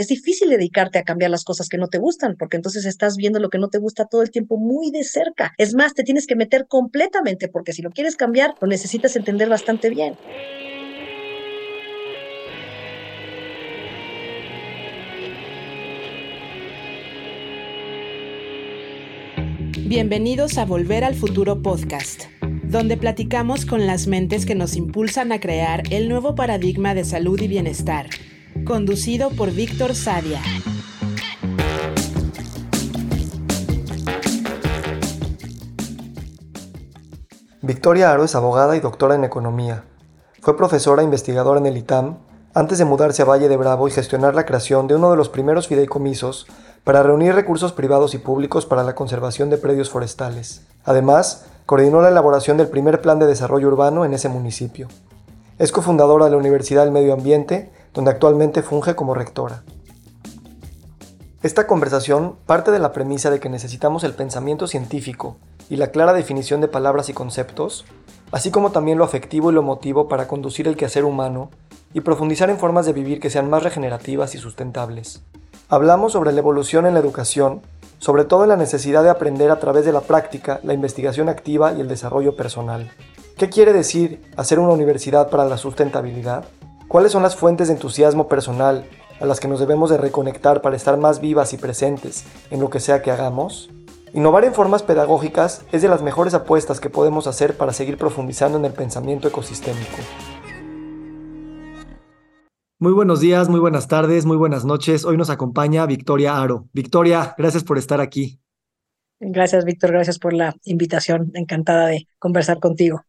es difícil dedicarte a cambiar las cosas que no te gustan, porque entonces estás viendo lo que no te gusta todo el tiempo muy de cerca. Es más, te tienes que meter completamente, porque si lo quieres cambiar, lo necesitas entender bastante bien. Bienvenidos a Volver al Futuro Podcast, donde platicamos con las mentes que nos impulsan a crear el nuevo paradigma de salud y bienestar, conducido por Víctor Sadia. Victoria Aro es abogada y doctora en economía. Fue profesora e investigadora en el ITAM antes de mudarse a Valle de Bravo y gestionar la creación de uno de los primeros fideicomisos para reunir recursos privados y públicos para la conservación de predios forestales. Además, coordinó la elaboración del primer plan de desarrollo urbano en ese municipio. Es cofundadora de la Universidad del Medio Ambiente, donde actualmente funge como rectora. Esta conversación parte de la premisa de que necesitamos el pensamiento científico y la clara definición de palabras y conceptos, así como también lo afectivo y lo emotivo para conducir el quehacer humano y profundizar en formas de vivir que sean más regenerativas y sustentables. Hablamos sobre la evolución en la educación, sobre todo en la necesidad de aprender a través de la práctica, la investigación activa y el desarrollo personal. ¿Qué quiere decir hacer una universidad para la sustentabilidad? ¿Cuáles son las fuentes de entusiasmo personal a las que nos debemos de reconectar para estar más vivas y presentes en lo que sea que hagamos? Innovar en formas pedagógicas es de las mejores apuestas que podemos hacer para seguir profundizando en el pensamiento ecosistémico. Muy buenos días, muy buenas tardes, muy buenas noches. Hoy nos acompaña Victoria Aro. Victoria, gracias por estar aquí. Gracias, Víctor. Gracias por la invitación. Encantada de conversar contigo.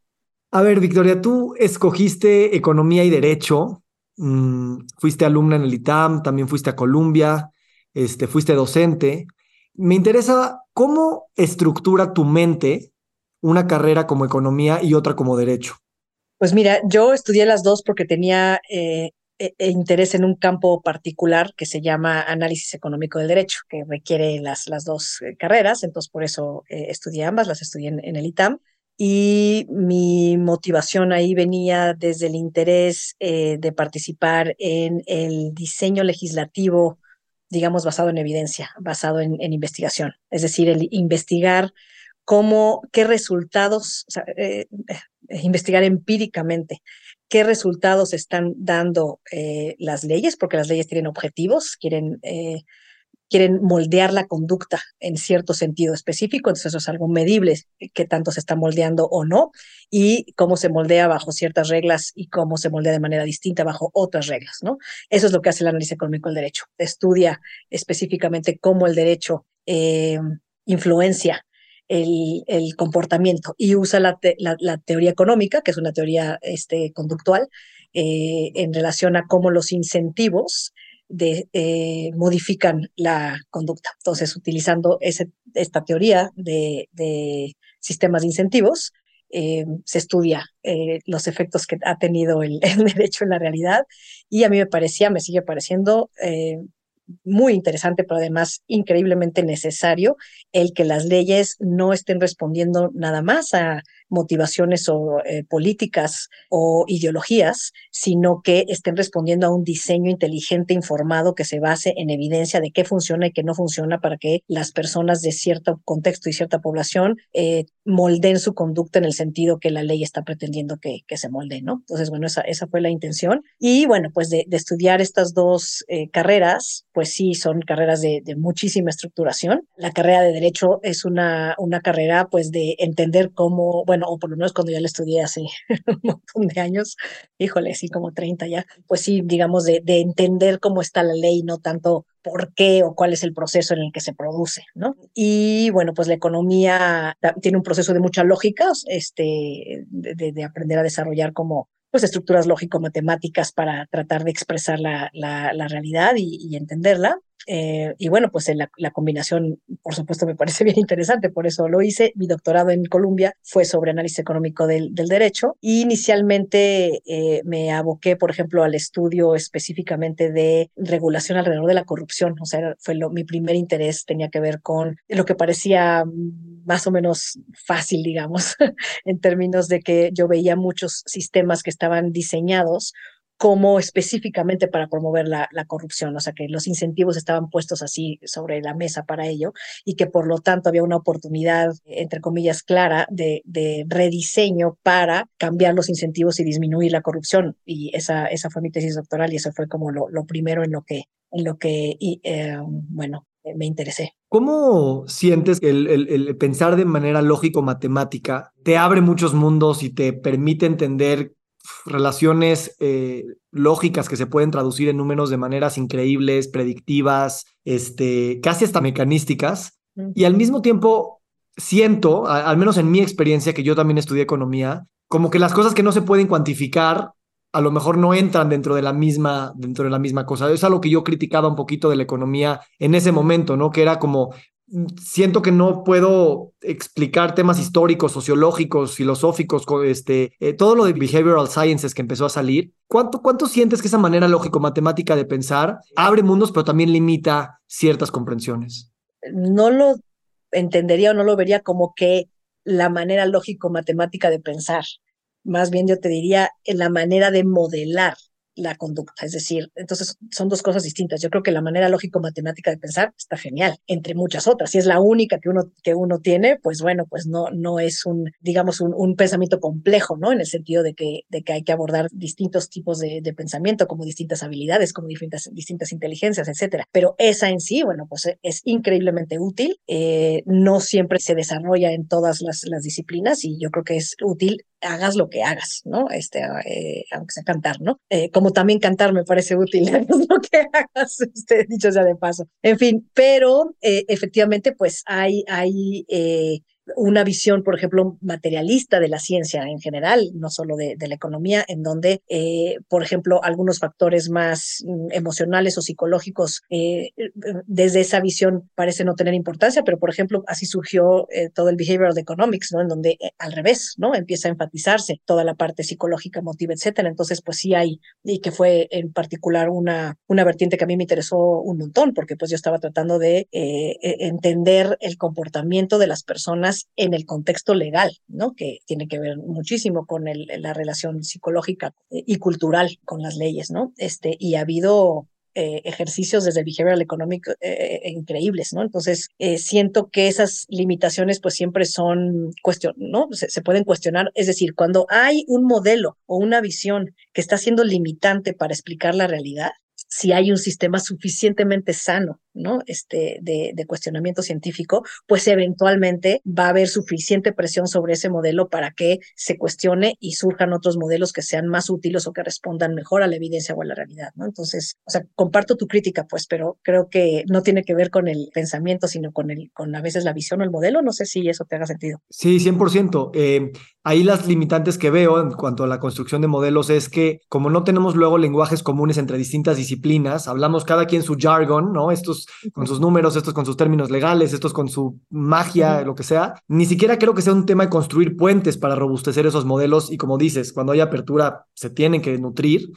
A ver, Victoria, tú escogiste economía y derecho. Mm, fuiste alumna en el ITAM, también fuiste a Columbia, este, fuiste docente. Me interesa cómo estructura tu mente una carrera como economía y otra como derecho. Pues mira, yo estudié las dos porque tenía eh, e, e interés en un campo particular que se llama análisis económico del derecho, que requiere las, las dos eh, carreras, entonces por eso eh, estudié ambas, las estudié en, el ITAM. Y mi motivación ahí venía desde el interés eh, de participar en el diseño legislativo, digamos, basado en evidencia, basado en, investigación. Es decir, el investigar cómo, qué resultados, investigar empíricamente qué resultados están dando eh, las leyes, porque las leyes tienen objetivos, quieren, eh, quieren moldear la conducta en cierto sentido específico, entonces eso es algo medible, qué tanto se está moldeando o no, y cómo se moldea bajo ciertas reglas y cómo se moldea de manera distinta bajo otras reglas, ¿no? Eso es lo que hace el análisis económico del derecho, estudia específicamente cómo el derecho eh, influencia el, comportamiento y usa la, teoría económica, que es una teoría este, conductual, eh, en relación a cómo los incentivos eh, modifican la conducta. Entonces, utilizando esta teoría de, sistemas de incentivos, eh, se estudia los efectos que ha tenido el, el, derecho en la realidad y a mí me parecía, me sigue pareciendo muy interesante, pero además increíblemente necesario, el que las leyes no estén respondiendo nada más a motivaciones o eh, políticas o ideologías, sino que estén respondiendo a un diseño inteligente, informado, que se base en evidencia de qué funciona y qué no funciona para que las personas de cierto contexto y cierta población eh, molden su conducta en el sentido que la ley está pretendiendo que, que se molde, ¿no? Entonces, bueno, esa, esa fue la intención. Y bueno, pues de, estudiar estas dos eh, carreras, pues sí, son carreras de, de muchísima estructuración. La carrera de Derecho es una, una carrera, pues, de entender cómo, bueno, o por lo menos cuando ya la estudié hace un montón de años, híjole, sí, como 30 ya, pues sí, digamos, de, de entender cómo está la ley, no tanto por qué o cuál es el proceso en el que se produce, ¿no? Y bueno, pues la economía tiene un proceso de mucha lógica, este, de, de aprender a desarrollar como pues estructuras lógico-matemáticas para tratar de expresar la, la, la realidad y, y entenderla. Eh, y bueno, pues la, la, combinación, por supuesto, me parece bien interesante, por eso lo hice. Mi doctorado en Columbia fue sobre análisis económico del, del derecho y inicialmente eh, me aboqué, por ejemplo, al estudio específicamente de regulación alrededor de la corrupción. O sea, fue lo, mi primer interés, tenía que ver con lo que parecía más o menos fácil, digamos, en términos de que yo veía muchos sistemas que estaban diseñados como específicamente para promover la, corrupción, o sea que los incentivos estaban puestos así sobre la mesa para ello y que por lo tanto había una oportunidad, entre comillas, clara de, rediseño para cambiar los incentivos y disminuir la corrupción. Y esa, esa fue mi tesis doctoral y eso fue como lo, primero en lo que, en lo que eh, bueno, me interesé. ¿Cómo sientes que el, el, pensar de manera lógico-matemática te abre muchos mundos y te permite entender relaciones eh, lógicas que se pueden traducir en números de maneras increíbles, predictivas, este, casi hasta mecanísticas. Y al mismo tiempo siento, al menos en mi experiencia, que yo también estudié economía, como que las cosas que no se pueden cuantificar a lo mejor no entran dentro de la misma dentro de la misma cosa. Es algo que yo criticaba un poquito de la economía en ese momento, ¿no? Que era como siento que no puedo explicar temas históricos, sociológicos, filosóficos, este, eh, todo lo de behavioral sciences que empezó a salir. ¿Cuánto, ¿Cuánto sientes que esa manera lógico-matemática de pensar abre mundos, pero también limita ciertas comprensiones? No lo entendería o no lo vería como que la manera lógico-matemática de pensar. Más bien yo te diría en la manera de modelar la conducta. Es decir, entonces son dos cosas distintas. Yo creo que la manera lógico-matemática de pensar está genial, entre muchas otras. Si es la única que uno, que uno tiene, pues bueno, pues no, no es un, digamos, un, pensamiento complejo, ¿no? En el sentido de que, de que hay que abordar distintos tipos de, pensamiento, como distintas habilidades, como distintas, distintas inteligencias, etcétera. Pero esa en sí, bueno, pues es increíblemente útil. Eh, no siempre se desarrolla en todas las disciplinas y yo creo que es útil hagas lo que hagas, ¿no? Este, eh, aunque sea cantar, ¿no? Eh, como también cantar me parece útil, hagas lo que hagas, este, dicho sea de paso. En fin, pero eh, efectivamente, pues hay, hay una visión, por ejemplo, materialista de la ciencia en general, no solo de, la economía, en donde, eh, por ejemplo, algunos factores más mm, emocionales o psicológicos eh, desde esa visión parecen no tener importancia, pero, por ejemplo, así surgió eh, todo el behavioral economics, ¿no? En donde al revés, ¿no? Empieza a enfatizarse toda la parte psicológica, emotiva, etcétera. Entonces, pues sí hay, y que fue en particular una, una vertiente que a mí me interesó un montón, porque pues yo estaba tratando de e, entender el comportamiento de las personas en el contexto legal, ¿no? Que tiene que ver muchísimo con la relación psicológica y cultural con las leyes, ¿no? Este, y ha habido eh, ejercicios desde behavioral economic eh, eh, increíbles, ¿no? Entonces, siento que esas limitaciones pues siempre son cuestión, ¿no? Se, se, pueden cuestionar, es decir, cuando hay un modelo o una visión que está siendo limitante para explicar la realidad, si hay un sistema suficientemente sano ¿no? Este, de, cuestionamiento científico, pues eventualmente va a haber suficiente presión sobre ese modelo para que se cuestione y surjan otros modelos que sean más útiles o que respondan mejor a la evidencia o a la realidad, ¿no? Entonces, o sea, comparto tu crítica, pues, pero creo que no tiene que ver con el pensamiento, sino con, el, con a veces la visión o el modelo. No sé si eso te haga sentido. Sí, 100%. Eh, ahí las limitantes que veo en cuanto a la construcción de modelos es que como no tenemos luego lenguajes comunes entre distintas disciplinas, hablamos cada quien su jargon, ¿no? Estos con sus números, estos con sus términos legales, estos con su magia, lo que sea. Ni siquiera creo que sea un tema de construir puentes para robustecer esos modelos y como dices, cuando hay apertura se tienen que nutrir.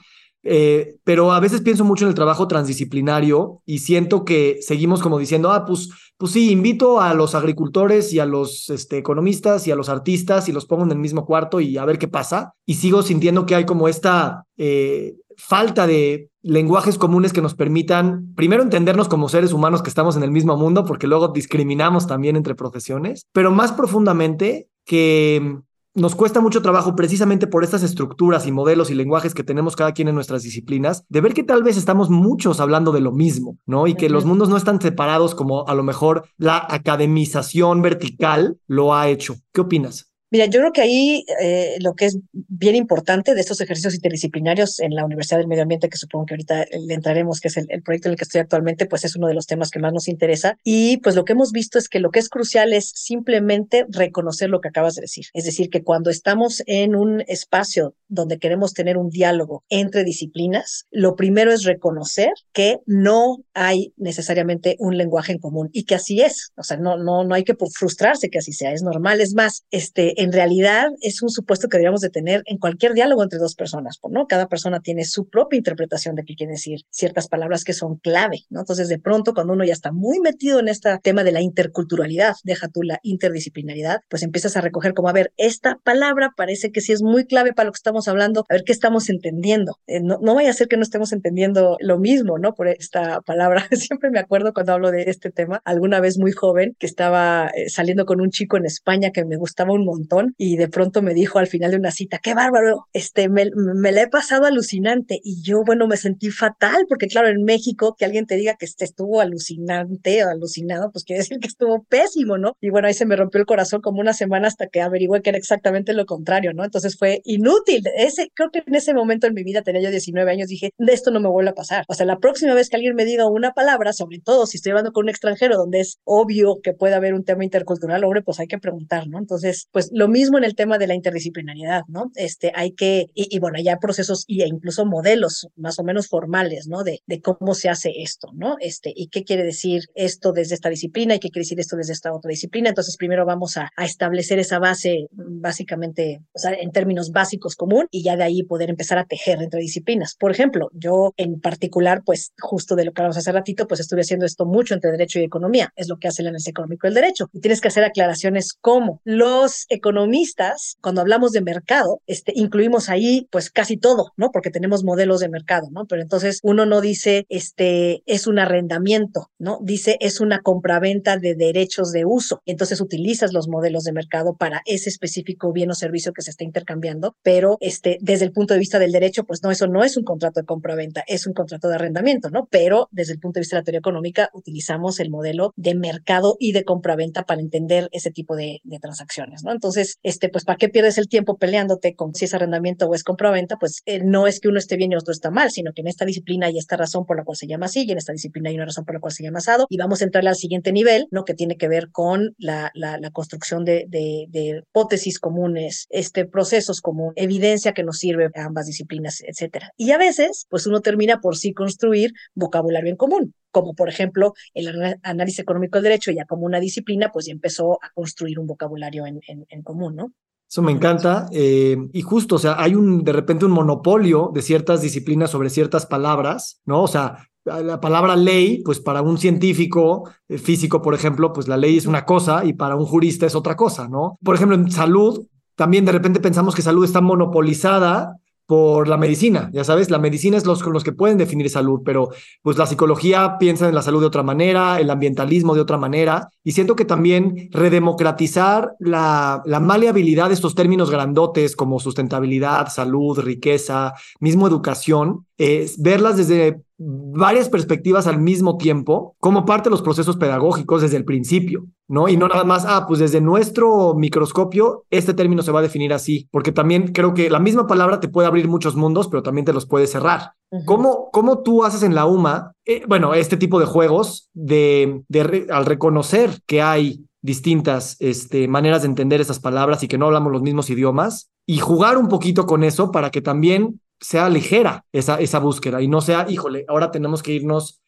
Eh, pero a veces pienso mucho en el trabajo transdisciplinario y siento que seguimos como diciendo, ah, pues, pues sí, invito a los agricultores y a los este, economistas y a los artistas y los pongo en el mismo cuarto y a ver qué pasa. Y sigo sintiendo que hay como esta eh, falta de lenguajes comunes que nos permitan, primero, entendernos como seres humanos que estamos en el mismo mundo, porque luego discriminamos también entre profesiones, pero más profundamente que nos cuesta mucho trabajo precisamente por estas estructuras y modelos y lenguajes que tenemos cada quien en nuestras disciplinas, de ver que tal vez estamos muchos hablando de lo mismo, ¿no? Y que los mundos no están separados como a lo mejor la academización vertical lo ha hecho. ¿Qué opinas? Mira, yo creo que ahí eh, lo que es bien importante de estos ejercicios interdisciplinarios en la Universidad del Medio Ambiente, que supongo que ahorita le entraremos, que es el, proyecto en el que estoy actualmente, pues es uno de los temas que más nos interesa. Y pues lo que hemos visto es que lo que es crucial es simplemente reconocer lo que acabas de decir. Es decir, que cuando estamos en un espacio donde queremos tener un diálogo entre disciplinas, lo primero es reconocer que no hay necesariamente un lenguaje en común y que así es. O sea, no, no, no hay que frustrarse que así sea, es normal. Es más, este, en realidad es un supuesto que deberíamos de tener en cualquier diálogo entre dos personas, ¿no? Cada persona tiene su propia interpretación de qué quiere decir ciertas palabras que son clave, ¿no? Entonces, de pronto, cuando uno ya está muy metido en este tema de la interculturalidad, deja tú la interdisciplinaridad, pues empiezas a recoger como, a ver, esta palabra parece que sí es muy clave para lo que estamos hablando, a ver qué estamos entendiendo. Eh, no, no vaya a ser que no estemos entendiendo lo mismo, ¿no? Por esta palabra. Siempre me acuerdo cuando hablo de este tema, alguna vez muy joven, que estaba eh, saliendo con un chico en España que me gustaba un montón y de pronto me dijo al final de una cita, qué bárbaro, este, me, me la he pasado alucinante. Y yo, bueno, me sentí fatal porque claro, en México que alguien te diga que este estuvo alucinante o alucinado, pues quiere decir que estuvo pésimo, ¿no? Y bueno, ahí se me rompió el corazón como una semana hasta que averigüé que era exactamente lo contrario, ¿no? Entonces fue inútil. Ese, creo que en ese momento en mi vida, tenía yo 19 años, dije, de esto no me vuelve a pasar. O sea, la próxima vez que alguien me diga una palabra, sobre todo si estoy hablando con un extranjero donde es obvio que puede haber un tema intercultural, hombre, pues hay que preguntar, ¿no? Entonces, pues lo mismo en el tema de la interdisciplinariedad, ¿no? Este, hay que, y, bueno, ya procesos e incluso modelos más o menos formales, ¿no? De, de cómo se hace esto, ¿no? Este, y qué quiere decir esto desde esta disciplina y qué quiere decir esto desde esta otra disciplina. Entonces, primero vamos a, a establecer esa base, básicamente, o sea, en términos básicos común, y ya de ahí poder empezar a tejer entre disciplinas. Por ejemplo, yo en particular, pues justo de lo que hablamos hace ratito, pues estuve haciendo esto mucho entre derecho y economía, es lo que hace el análisis económico del derecho. Y tienes que hacer aclaraciones como los economistas, cuando hablamos de mercado, este, incluimos ahí pues casi todo, ¿no? Porque tenemos modelos de mercado, ¿no? Pero entonces uno no dice, este, es un arrendamiento, ¿no? Dice, es una compraventa de derechos de uso. Entonces utilizas los modelos de mercado para ese específico bien o servicio que se está intercambiando, pero este, desde el punto de vista del derecho, pues no, eso no es un contrato de compraventa, es un contrato de arrendamiento, ¿no? Pero desde el punto de vista de la teoría económica, utilizamos el modelo de mercado y de compraventa para entender ese tipo de, de transacciones, ¿no? Entonces, este, pues, ¿para qué pierdes el tiempo peleándote con si es arrendamiento o es compraventa? Pues eh, no es que uno esté bien y otro está mal, sino que en esta disciplina hay esta razón por la cual se llama así y en esta disciplina hay una razón por la cual se llama asado y vamos a entrar al siguiente nivel, ¿no? Que tiene que ver con la, la, la construcción de, de, de, hipótesis comunes, este, procesos comunes, evidencia que nos sirve a ambas disciplinas, etcétera. Y a veces, pues uno termina por sí construir vocabulario en común como por ejemplo el análisis económico del derecho, ya como una disciplina, pues ya empezó a construir un vocabulario en, en, común, ¿no? Eso me encanta. Eh, y justo, o sea, hay un de repente un monopolio de ciertas disciplinas sobre ciertas palabras, ¿no? O sea, la palabra ley, pues para un científico eh, físico, por ejemplo, pues la ley es una cosa y para un jurista es otra cosa, ¿no? Por ejemplo, en salud, también de repente pensamos que salud está monopolizada por la medicina, ya sabes, la medicina es los con los que pueden definir salud, pero pues la psicología piensa en la salud de otra manera, el ambientalismo de otra manera, y siento que también redemocratizar la, la maleabilidad de estos términos grandotes como sustentabilidad, salud, riqueza, mismo educación, es verlas desde varias perspectivas al mismo tiempo como parte de los procesos pedagógicos desde el principio, ¿no? Y no nada más, ah, pues desde nuestro microscopio este término se va a definir así, porque también creo que la misma palabra te puede abrir muchos mundos, pero también te los puede cerrar. Uh -huh. ¿Cómo, ¿Cómo tú haces en la UMA, eh, bueno, este tipo de juegos de, de re, al reconocer que hay distintas este, maneras de entender esas palabras y que no hablamos los mismos idiomas y jugar un poquito con eso para que también sea ligera esa, esa búsqueda y no sea, híjole, ahora tenemos que irnos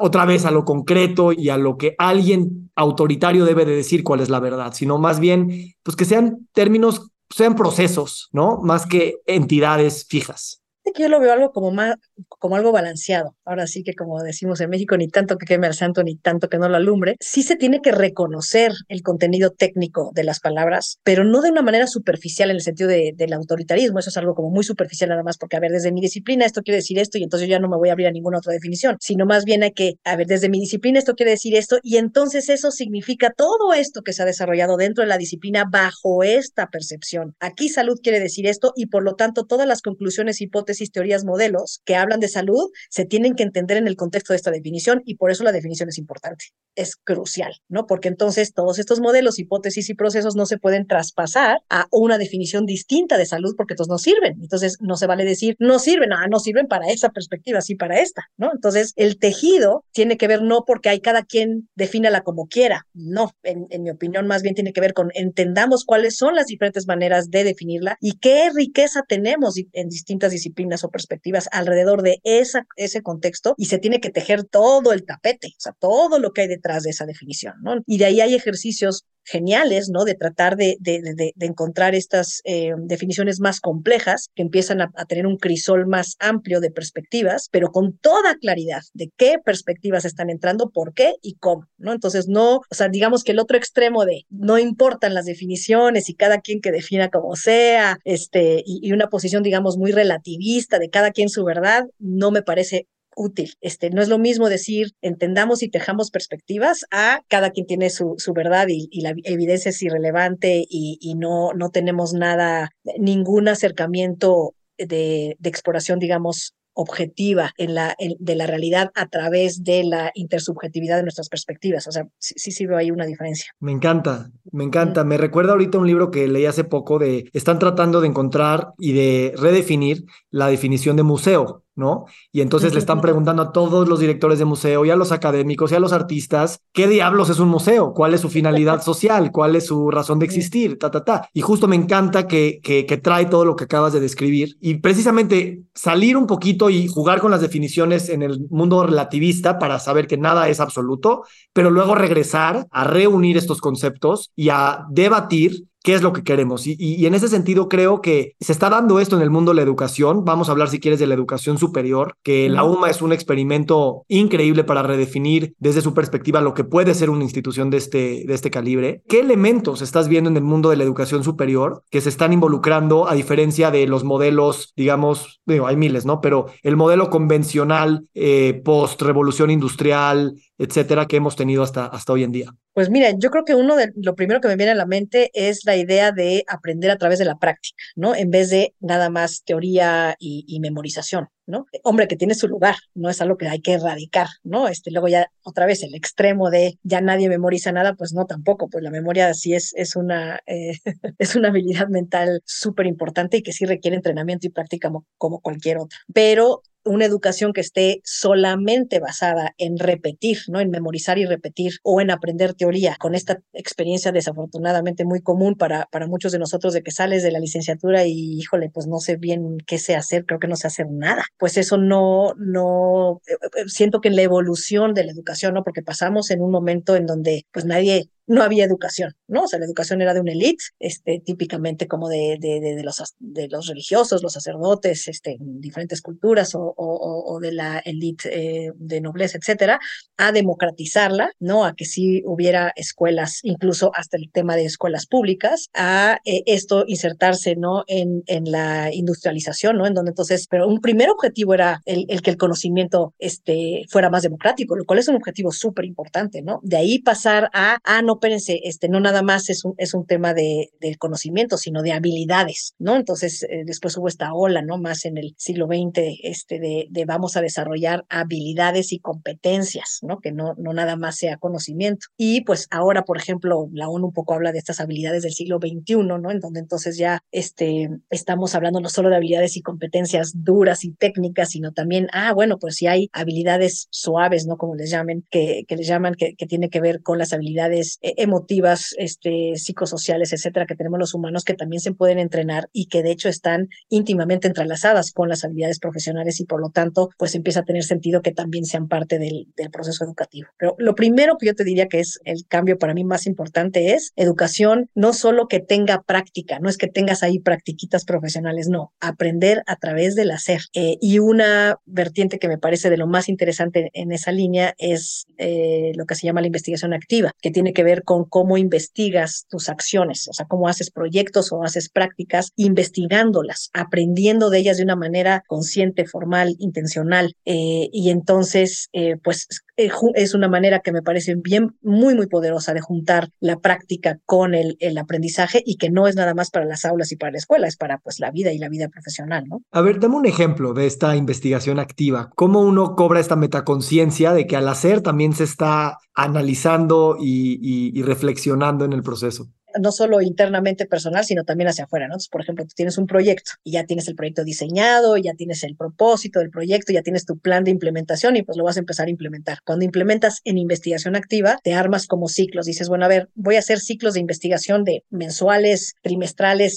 otra vez a lo concreto y a lo que alguien autoritario debe de decir cuál es la verdad, sino más bien, pues que sean términos, sean procesos, ¿no? Más que entidades fijas yo lo veo algo como más, como algo balanceado. Ahora sí que como decimos en México, ni tanto que queme al santo, ni tanto que no lo alumbre. Sí se tiene que reconocer el contenido técnico de las palabras, pero no de una manera superficial en el sentido de, del autoritarismo. Eso es algo como muy superficial nada más, porque a ver, desde mi disciplina esto quiere decir esto y entonces yo ya no me voy a abrir a ninguna otra definición, sino más bien hay que, a ver, desde mi disciplina esto quiere decir esto y entonces eso significa todo esto que se ha desarrollado dentro de la disciplina bajo esta percepción. Aquí salud quiere decir esto y por lo tanto todas las conclusiones, hipótesis, teorías, modelos que hablan de salud se tienen que entender en el contexto de esta definición y por eso la definición es importante, es crucial, ¿no? Porque entonces todos estos modelos, hipótesis y procesos no se pueden traspasar a una definición distinta de salud porque estos no sirven. Entonces no se vale decir, no sirven, ah, no sirven para esa perspectiva, sí para esta, ¿no? Entonces el tejido tiene que ver no porque hay cada quien defínala como quiera, no, en mi opinión más bien tiene que ver con entendamos cuáles son las diferentes maneras de definirla y qué riqueza tenemos en distintas disciplinas o perspectivas alrededor de ese contexto y se tiene que tejer todo el tapete, o sea, todo lo que hay detrás de esa definición, ¿no? Y de ahí hay ejercicios geniales, ¿no? De tratar de, de, encontrar estas eh, definiciones más complejas que empiezan a, tener un crisol más amplio de perspectivas, pero con toda claridad de qué perspectivas están entrando, por qué y cómo, ¿no? Entonces, no, o sea, digamos que el otro extremo de no importan las definiciones y cada quien que defina como sea, este, y una posición, digamos, muy relativista de cada quien su verdad, no me parece útil. Este, no es lo mismo decir entendamos y tejamos perspectivas a cada quien tiene su, su verdad y, la evidencia es irrelevante y, y, no, no tenemos nada, ningún acercamiento de, de exploración, digamos, objetiva en la, de la realidad a través de la intersubjetividad de nuestras perspectivas. O sea, sí, sí, veo ahí una diferencia. Me encanta, me encanta. Me recuerda ahorita un libro que leí hace poco de, están tratando de encontrar y de redefinir la definición de museo. ¿No? Y entonces le están preguntando a todos los directores de museo y a los académicos y a los artistas, ¿qué diablos es un museo? ¿Cuál es su finalidad social? ¿Cuál es su razón de existir? Ta, ta, ta. Y justo me encanta que, que, que trae todo lo que acabas de describir y precisamente salir un poquito y jugar con las definiciones en el mundo relativista para saber que nada es absoluto, pero luego regresar a reunir estos conceptos y a debatir qué es lo que queremos. Y, en ese sentido creo que se está dando esto en el mundo de la educación. Vamos a hablar, si quieres, de la educación superior, que la UMA es un experimento increíble para redefinir desde su perspectiva lo que puede ser una institución de este, de este calibre. ¿Qué elementos estás viendo en el mundo de la educación superior que se están involucrando a diferencia de los modelos, digamos, digo, hay miles, ¿no? Pero el modelo convencional eh, post-revolución industrial, etcétera, que hemos tenido hasta, hasta hoy en día? Pues mira, yo creo que uno de lo primero que me viene a la mente es la idea de aprender a través de la práctica, ¿no? En vez de nada más teoría y, memorización, ¿no? Hombre, que tiene su lugar, no es algo que hay que erradicar, ¿no? Este, luego ya otra vez el extremo de ya nadie memoriza nada, pues no tampoco, pues la memoria sí es, es, una, eh, es una habilidad mental súper importante y que sí requiere entrenamiento y práctica como, como cualquier otra. Pero una educación que esté solamente basada en repetir, ¿no? En memorizar y repetir o en aprender teoría, con esta experiencia desafortunadamente muy común para, para muchos de nosotros de que sales de la licenciatura y, híjole, pues no sé bien qué sé hacer, creo que no sé hacer nada. Pues eso no, no, eh, eh, siento que en la evolución de la educación, ¿no? Porque pasamos en un momento en donde pues nadie no había educación, ¿no? O sea, la educación era de una élite, este, típicamente como de, de, de, los, de los religiosos, los sacerdotes, este, diferentes culturas o, o, de la élite eh, de nobleza, etcétera, a democratizarla, ¿no? A que sí hubiera escuelas, incluso hasta el tema de escuelas públicas, a eh, esto insertarse, ¿no? En, en la industrialización, ¿no? En donde entonces, pero un primer objetivo era el, el que el conocimiento este, fuera más democrático, lo cual es un objetivo súper importante, ¿no? De ahí pasar a, ah, no, espérense, este, no nada más es un, es un tema de, conocimiento, sino de habilidades, ¿no? Entonces, eh, después hubo esta ola, ¿no? Más en el siglo XX, este, de, de, vamos a desarrollar habilidades y competencias, ¿no? Que no, no nada más sea conocimiento. Y pues ahora, por ejemplo, la ONU un poco habla de estas habilidades del siglo XXI, ¿no? En donde entonces ya este, estamos hablando no solo de habilidades y competencias duras y técnicas, sino también, ah, bueno, pues si hay habilidades suaves, ¿no? Como les llamen, que, que les llaman, que, que tiene que ver con las habilidades emotivas, este, psicosociales, etcétera, que tenemos los humanos que también se pueden entrenar y que de hecho están íntimamente entrelazadas con las habilidades profesionales y por lo tanto, pues empieza a tener sentido que también sean parte del, del proceso educativo. Pero lo primero que yo te diría que es el cambio para mí más importante es educación, no solo que tenga práctica, no es que tengas ahí practiquitas profesionales, no, aprender a través del hacer. Eh, y una vertiente que me parece de lo más interesante en esa línea es eh, lo que se llama la investigación activa, que tiene que ver con cómo investigas tus acciones, o sea, cómo haces proyectos o haces prácticas, investigándolas, aprendiendo de ellas de una manera consciente, formal, intencional. Eh, y entonces, eh, pues es una manera que me parece bien, muy, muy poderosa de juntar la práctica con el, el aprendizaje y que no es nada más para las aulas y para la escuela, es para pues la vida y la vida profesional, ¿no? A ver, dame un ejemplo de esta investigación activa. ¿Cómo uno cobra esta metaconciencia de que al hacer también se está analizando y, y, reflexionando en el proceso? No solo internamente personal, sino también hacia afuera, ¿no? Entonces, por ejemplo, tú tienes un proyecto y ya tienes el proyecto diseñado, ya tienes el propósito del proyecto, ya tienes tu plan de implementación y pues lo vas a empezar a implementar. Cuando implementas en investigación activa, te armas como ciclos. Dices, bueno, a ver, voy a hacer ciclos de investigación de mensuales, trimestrales,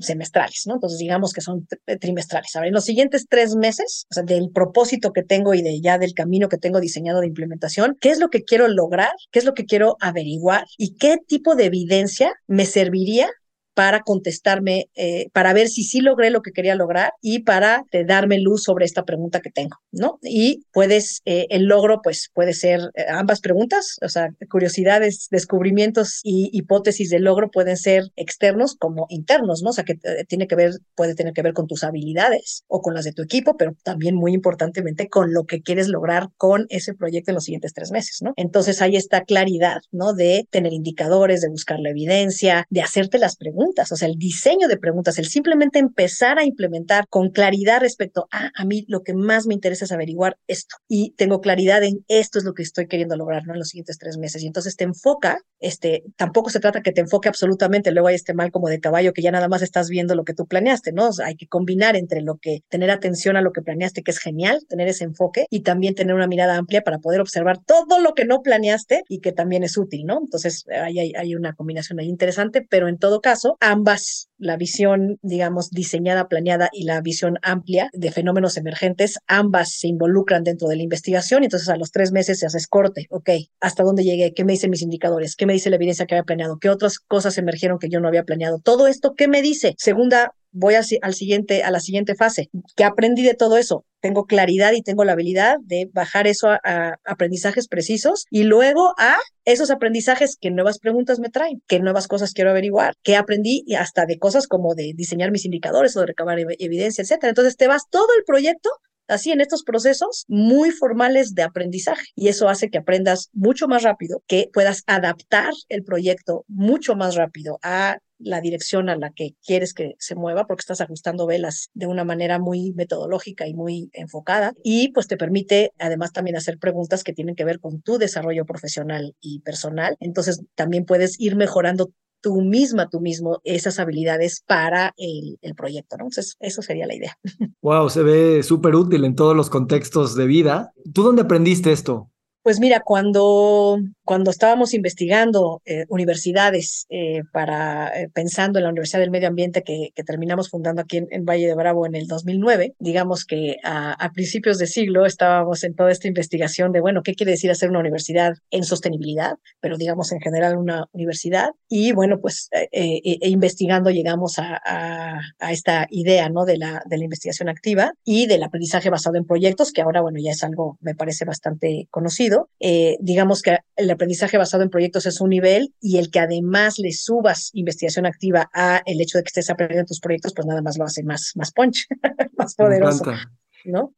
semestrales, ¿no? Entonces, digamos que son trimestrales. A ver, en los siguientes tres meses, o sea, del propósito que tengo y de ya del camino que tengo diseñado de implementación, ¿qué es lo que quiero lograr? ¿Qué es lo que quiero averiguar? ¿Y qué tipo de evidencia me serviría para contestarme, eh, para ver si sí logré lo que quería lograr y para eh, darme luz sobre esta pregunta que tengo, ¿no? Y puedes, eh, el logro, pues puede ser ambas preguntas, o sea, curiosidades, descubrimientos y hipótesis de logro pueden ser externos como internos, ¿no? O sea, que tiene que ver, puede tener que ver con tus habilidades o con las de tu equipo, pero también muy importantemente con lo que quieres lograr con ese proyecto en los siguientes tres meses, ¿no? Entonces hay esta claridad, ¿no? De tener indicadores, de buscar la evidencia, de hacerte las preguntas o sea, el diseño de preguntas, el simplemente empezar a implementar con claridad respecto a, a mí lo que más me interesa es averiguar esto y tengo claridad en esto es lo que estoy queriendo lograr ¿no? en los siguientes tres meses. Y entonces te enfoca, este, tampoco se trata que te enfoque absolutamente, luego hay este mal como de caballo que ya nada más estás viendo lo que tú planeaste, ¿no? hay que combinar entre lo que, tener atención a lo que planeaste, que es genial, tener ese enfoque y también tener una mirada amplia para poder observar todo lo que no planeaste y que también es útil, ¿no? Entonces ahí hay, hay una combinación ahí interesante, pero en todo caso, ambas, la visión, digamos, diseñada, planeada y la visión amplia de fenómenos emergentes, ambas se involucran dentro de la investigación entonces a los tres meses se hace corte, ok, ¿hasta dónde llegué? ¿Qué me dicen mis indicadores? ¿Qué me dice la evidencia que había planeado? ¿Qué otras cosas emergieron que yo no había planeado? Todo esto, ¿qué me dice? Segunda voy al siguiente, a la siguiente fase. ¿Qué aprendí de todo eso? Tengo claridad y tengo la habilidad de bajar eso a, aprendizajes precisos y luego a esos aprendizajes que nuevas preguntas me traen, qué nuevas cosas quiero averiguar, qué aprendí hasta de cosas como de diseñar mis indicadores o de recabar evidencia, etcétera. Entonces te vas todo el proyecto así en estos procesos muy formales de aprendizaje y eso hace que aprendas mucho más rápido, que puedas adaptar el proyecto mucho más rápido a la dirección a la que quieres que se mueva porque estás ajustando velas de una manera muy metodológica y muy enfocada y pues te permite además también hacer preguntas que tienen que ver con tu desarrollo profesional y personal. Entonces también puedes ir mejorando tú misma, tú mismo, esas habilidades para el, el proyecto, ¿no? Entonces, eso sería la idea. Wow, se ve súper útil en todos los contextos de vida. ¿Tú dónde aprendiste esto? Pues mira, cuando, cuando estábamos investigando eh, universidades eh, para eh, pensando en la Universidad del Medio Ambiente que, que terminamos fundando aquí en, Valle de Bravo en el 2009, digamos que a, a, principios de siglo estábamos en toda esta investigación de, bueno, ¿qué quiere decir hacer una universidad en sostenibilidad? Pero digamos en general una universidad. Y bueno, pues e investigando llegamos a, a, a, esta idea, ¿no? De la, de la investigación activa y del aprendizaje basado en proyectos, que ahora, bueno, ya es algo, me parece bastante conocido eh, digamos que el aprendizaje basado en proyectos es un nivel y el que además le subas investigación activa a el hecho de que estés aprendiendo tus proyectos, pues nada más lo hace más, más punch, más poderoso.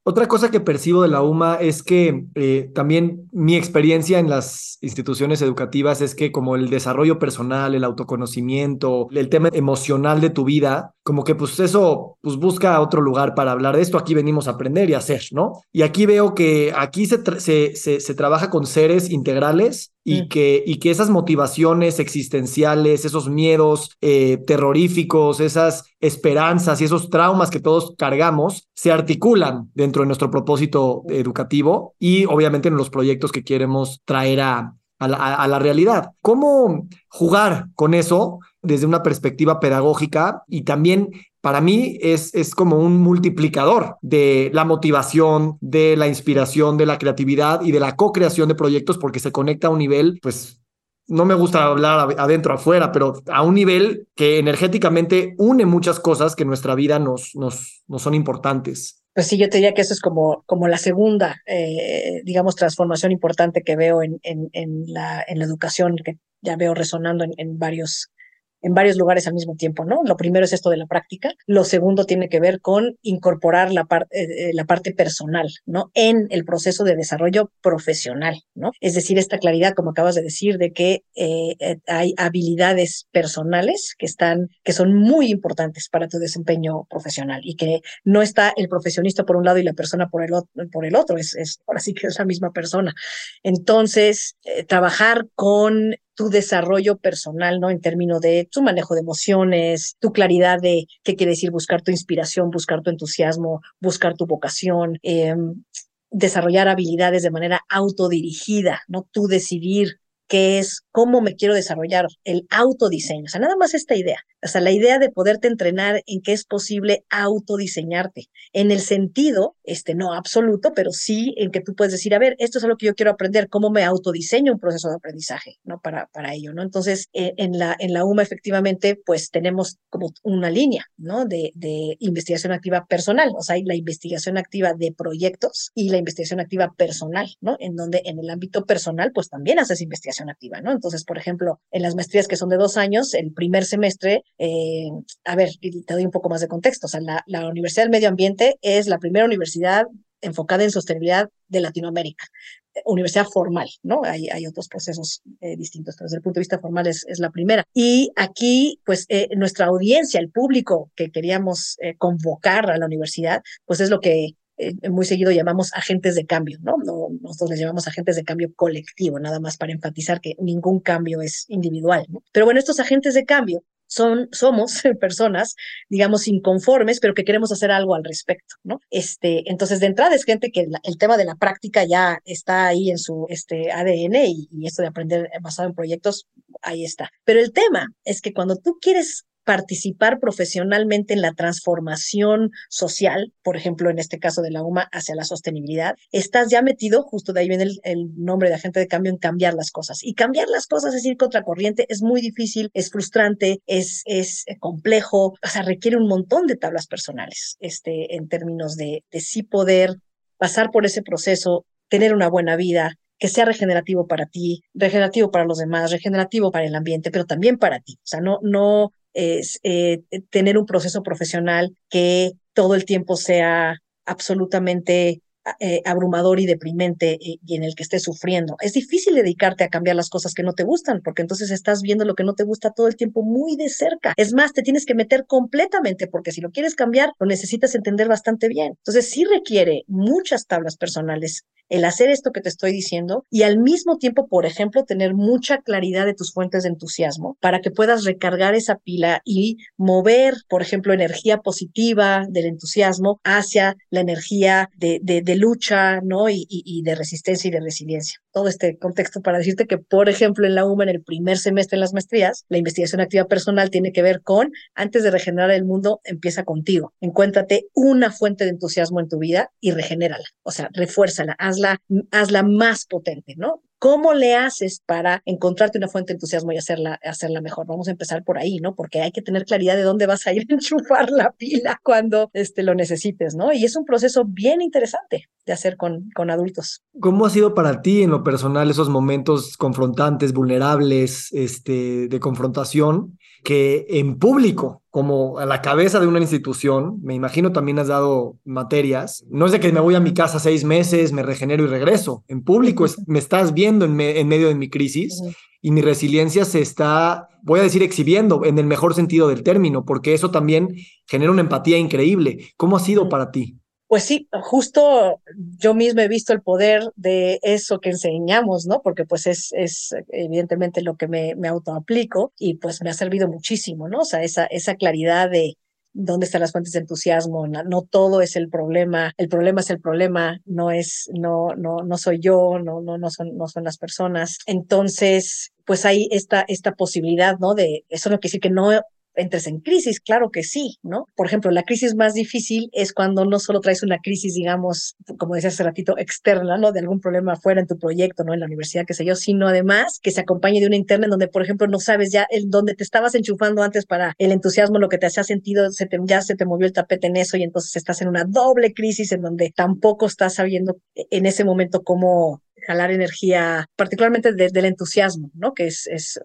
Otra cosa que percibo de la UMA es que eh, también mi experiencia en las instituciones educativas es que como el desarrollo personal, el autoconocimiento, el tema emocional de tu vida, como que pues eso pues busca otro lugar para hablar de esto. Aquí venimos a aprender y hacer, ¿no? Y aquí veo que aquí se, se, se, trabaja con seres integrales y, mm. que, y que esas motivaciones existenciales, esos miedos eh, terroríficos, esas esperanzas y esos traumas que todos cargamos se articulan dentro de nuestro propósito educativo y obviamente en los proyectos que queremos traer a, a, la, a la realidad. ¿Cómo jugar con eso desde una perspectiva pedagógica y también para mí es, es como un multiplicador de la motivación, de la inspiración, de la creatividad y de la co-creación de proyectos porque se conecta a un nivel, pues no me gusta hablar adentro, afuera, pero a un nivel que energéticamente une muchas cosas que en nuestra vida nos, nos, nos son importantes. Pues sí, yo te diría que eso es como, como la segunda, eh, digamos, transformación importante que veo en, en, en, la, en la educación, que ya veo resonando en, en varios en varios lugares al mismo tiempo, ¿no? Lo primero es esto de la práctica. Lo segundo tiene que ver con incorporar la, eh, eh, parte personal, ¿no? En el proceso de desarrollo profesional, ¿no? Es decir, esta claridad, como acabas de decir, de que eh, hay habilidades personales que están, que son muy importantes para tu desempeño profesional y que no está el profesionista por un lado y la persona por el otro, por el otro. Es, es ahora sí que es la misma persona. Entonces, trabajar con tu desarrollo personal, ¿no? En términos de tu manejo de emociones, tu claridad de qué quiere decir buscar tu inspiración, buscar tu entusiasmo, buscar tu vocación, em, desarrollar habilidades de manera autodirigida, ¿no? Tú decidir qué es cómo me quiero desarrollar, el autodiseño. O sea, nada más esta idea. O sea, la idea de poderte entrenar en que es posible autodiseñarte, en el sentido, este, no absoluto, pero sí en que tú puedes decir, a ver, esto es algo que yo quiero aprender, cómo me autodiseño un proceso de aprendizaje, ¿no? Para, para ello, ¿no? Entonces, eh, en, la, en la UMA, efectivamente, pues tenemos como una línea, ¿no? De, de investigación activa personal, o sea, hay la investigación activa de proyectos y la investigación activa personal, ¿no? En donde en el ámbito personal, pues también haces investigación activa, ¿no? Entonces, por ejemplo, en las maestrías que son de dos años, el primer semestre, eh, a ver, te doy un poco más de contexto. O sea, la, Universidad del Medio Ambiente es la primera universidad enfocada en sostenibilidad de Latinoamérica universidad formal, ¿no? Hay, otros procesos eh, distintos, pero desde el punto de vista formal es, la primera. Y aquí, pues, eh, nuestra audiencia, el público que queríamos convocar a la universidad, pues es lo que eh, muy seguido llamamos agentes de cambio, ¿no? ¿no? Nosotros les llamamos agentes de cambio colectivo, nada más para enfatizar que ningún cambio es individual, ¿no? Pero bueno, estos agentes de cambio son, somos personas, digamos, inconformes, pero que queremos hacer algo al respecto, ¿no? Este, entonces, de entrada es gente que el tema de la práctica ya está ahí en su este, ADN y, y esto de aprender basado en proyectos, ahí está. Pero el tema es que cuando tú quieres participar profesionalmente en la transformación social, por ejemplo, en este caso de la UMA, hacia la sostenibilidad, estás ya metido, justo de ahí viene el, nombre de agente de cambio, en cambiar las cosas. Y cambiar las cosas es ir contracorriente, es muy difícil, es frustrante, es, es complejo, o sea, requiere un montón de tablas personales, este, en términos de, de sí poder pasar por ese proceso, tener una buena vida, que sea regenerativo para ti, regenerativo para los demás, regenerativo para el ambiente, pero también para ti. O sea, no, no, es eh, tener un proceso profesional que todo el tiempo sea absolutamente eh, abrumador y deprimente y, y, en el que estés sufriendo. Es difícil dedicarte a cambiar las cosas que no te gustan, porque entonces estás viendo lo que no te gusta todo el tiempo muy de cerca. Es más, te tienes que meter completamente, porque si lo quieres cambiar, lo necesitas entender bastante bien. Entonces, sí requiere muchas tablas personales el hacer esto que te estoy diciendo y al mismo tiempo, por ejemplo, tener mucha claridad de tus fuentes de entusiasmo para que puedas recargar esa pila y mover, por ejemplo, energía positiva del entusiasmo hacia la energía de, de, lucha, ¿no? Y, de resistencia y de resiliencia. Todo este contexto para decirte que, por ejemplo, en la UMA, en el primer semestre en las maestrías, la investigación activa personal tiene que ver con, antes de regenerar el mundo, empieza contigo. Encuéntrate una fuente de entusiasmo en tu vida y regenérala. O sea, refuérzala, haz hazla, hazla más potente, ¿no? ¿Cómo le haces para encontrarte una fuente de entusiasmo y hacerla, hacerla mejor? Vamos a empezar por ahí, ¿no? Porque hay que tener claridad de dónde vas a ir a enchufar la pila cuando este, lo necesites, ¿no? Y es un proceso bien interesante de hacer con, con adultos. ¿Cómo ha sido para ti en lo personal esos momentos confrontantes, vulnerables, este, de confrontación, que en público, como a la cabeza de una institución, me imagino también has dado materias, no es de que me voy a mi casa seis meses, me regenero y regreso, en público es, me estás viendo en, me, en, medio de mi crisis y mi resiliencia se está, voy a decir, exhibiendo en el mejor sentido del término, porque eso también genera una empatía increíble. ¿Cómo ha sido para ti? Pues sí, justo yo mismo he visto el poder de eso que enseñamos, ¿no? Porque pues es, evidentemente lo que me, me autoaplico y pues me ha servido muchísimo, ¿no? O sea, esa, esa claridad de dónde están las fuentes de entusiasmo, no, no, todo es el problema, el problema es el problema, no es, no, no, no soy yo, no, no, no son, no son las personas. Entonces, pues hay esta, esta posibilidad, ¿no? De, eso no quiere decir que no entres en crisis, claro que sí, ¿no? Por ejemplo, la crisis más difícil es cuando no solo traes una crisis, digamos, como decía hace ratito, externa, ¿no? De algún problema afuera en tu proyecto, ¿no? En la universidad, qué sé yo, sino además que se acompañe de una interna en donde, por ejemplo, no sabes ya el donde te estabas enchufando antes para el entusiasmo, lo que te hacía sentido, se te, ya se te movió el tapete en eso y entonces estás en una doble crisis en donde tampoco estás sabiendo en ese momento cómo jalar energía, particularmente desde el entusiasmo, ¿no? Que es, es,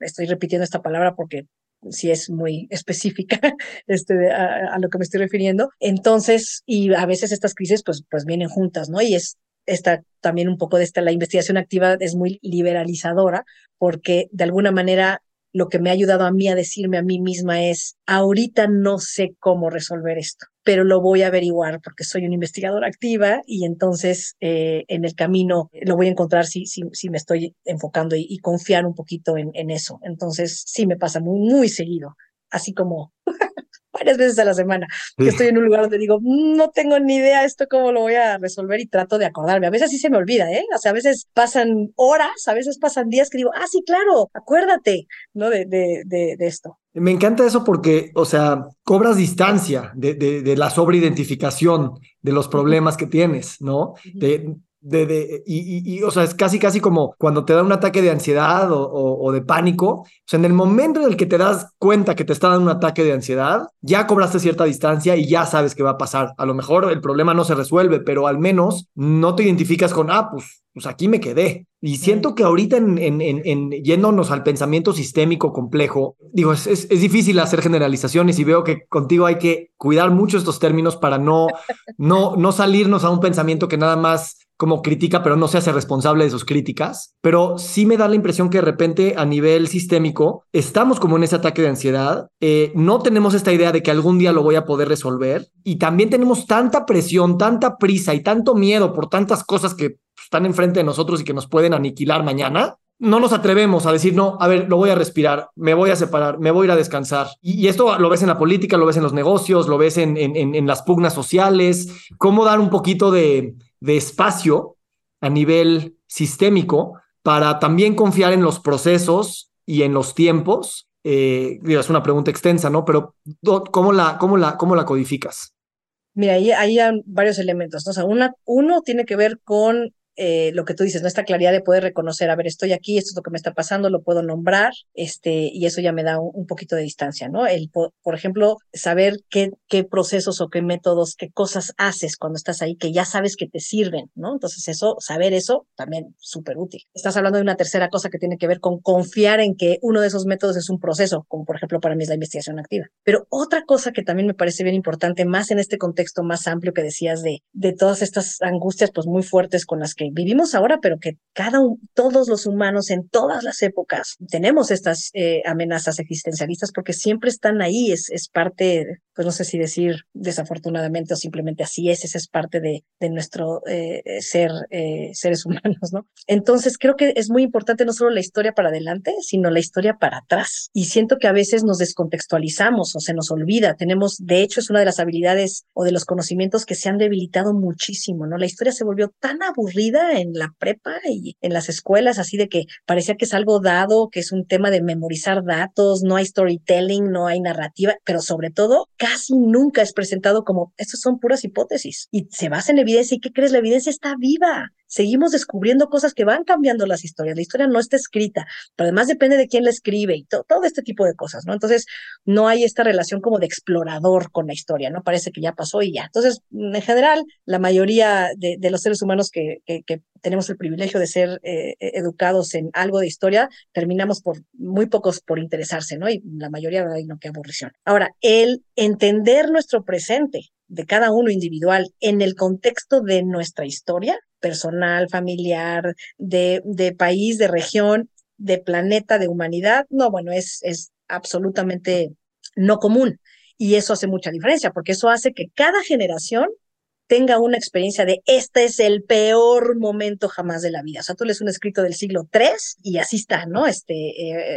estoy repitiendo esta palabra porque si es muy específica este, a, a, lo que me estoy refiriendo. Entonces, y a veces estas crisis pues, pues vienen juntas, ¿no? Y es esta también un poco de esta, la investigación activa es muy liberalizadora porque de alguna manera lo que me ha ayudado a mí a decirme a mí misma es, ahorita no sé cómo resolver esto, pero lo voy a averiguar porque soy una investigadora activa y entonces eh, en el camino lo voy a encontrar si, si, me estoy enfocando y, confiar un poquito en, en, eso. Entonces sí me pasa muy, muy seguido, así como varias veces a la semana, que estoy en un lugar donde digo, mm, no tengo ni idea esto cómo lo voy a resolver y trato de acordarme. A veces sí se me olvida, ¿eh? O sea, a veces pasan horas, a veces pasan días que digo, ah, sí, claro, acuérdate, ¿no? De, de, de, esto. Me encanta eso porque, o sea, cobras distancia de, de, de la sobreidentificación de los problemas que tienes, ¿no? De, de, de, y, y, o sea, es casi, casi como cuando te da un ataque de ansiedad o, o, de pánico. O sea, en el momento en el que te das cuenta que te está dando un ataque de ansiedad, ya cobraste cierta distancia y ya sabes qué va a pasar. A lo mejor el problema no se resuelve, pero al menos no te identificas con, ah, pues, pues aquí me quedé. Y siento que ahorita en, en, en, yéndonos al pensamiento sistémico complejo, digo, es, es, es, difícil hacer generalizaciones y veo que contigo hay que cuidar mucho estos términos para no, no, no salirnos a un pensamiento que nada más como critica, pero no se hace responsable de sus críticas. Pero sí me da la impresión que de repente a nivel sistémico estamos como en ese ataque de ansiedad. Eh, no tenemos esta idea de que algún día lo voy a poder resolver. Y también tenemos tanta presión, tanta prisa y tanto miedo por tantas cosas que están enfrente de nosotros y que nos pueden aniquilar mañana, no nos atrevemos a decir, no, a ver, lo voy a respirar, me voy a separar, me voy a ir a descansar. Y, esto lo ves en la política, lo ves en los negocios, lo ves en, en, en las pugnas sociales, cómo dar un poquito de, de espacio a nivel sistémico para también confiar en los procesos y en los tiempos. Eh, es una pregunta extensa, ¿no? Pero ¿cómo la, cómo la, cómo la codificas? Mira, ahí hay varios elementos. ¿no? O sea, uno tiene que ver con eh, lo que tú dices, ¿no? Esta claridad de poder reconocer, a ver, estoy aquí, esto es lo que me está pasando, lo puedo nombrar, este, y eso ya me da un, poquito de distancia, ¿no? El, por, ejemplo, saber qué, qué procesos o qué métodos, qué cosas haces cuando estás ahí, que ya sabes que te sirven, ¿no? Entonces, eso, saber eso, también súper útil. Estás hablando de una tercera cosa que tiene que ver con confiar en que uno de esos métodos es un proceso, como por ejemplo para mí es la investigación activa. Pero otra cosa que también me parece bien importante, más en este contexto más amplio que decías de, de todas estas angustias, pues muy fuertes con las que vivimos ahora, pero que cada todos los humanos en todas las épocas tenemos estas eh, amenazas existencialistas porque siempre están ahí, es, es parte, pues no sé si decir desafortunadamente o simplemente así es, esa es parte de, de nuestro eh, ser eh, seres humanos, ¿no? Entonces creo que es muy importante no solo la historia para adelante, sino la historia para atrás. Y siento que a veces nos descontextualizamos o se nos olvida. Tenemos, de hecho, es una de las habilidades o de los conocimientos que se han debilitado muchísimo, ¿no? La historia se volvió tan aburrida en la prepa y en las escuelas, así de que parecía que es algo dado, que es un tema de memorizar datos, no hay storytelling, no hay narrativa, pero sobre todo casi nunca es presentado como, estas son puras hipótesis y se basa en evidencia y ¿qué crees? La evidencia está viva seguimos descubriendo cosas que van cambiando las historias. La historia no está escrita, pero además depende de quién la escribe y todo este tipo de cosas, ¿no? Entonces, no hay esta relación como de explorador con la historia, ¿no? Parece que ya pasó y ya. Entonces, en general, la mayoría de, los seres humanos que, tenemos el privilegio de ser eh, e, educados en algo de historia, terminamos por muy pocos por interesarse, ¿no? Y la mayoría, ay, no, qué aburrición. Ahora, el entender nuestro presente de cada uno individual en el contexto de nuestra historia personal, familiar, de, de país, de región, de planeta, de humanidad, no, bueno, es, es absolutamente no común. Y eso hace mucha diferencia, porque eso hace que cada generación tenga una experiencia de este es el peor momento jamás de la vida. O sea, tú lees un escrito del siglo III y así está, ¿no? Este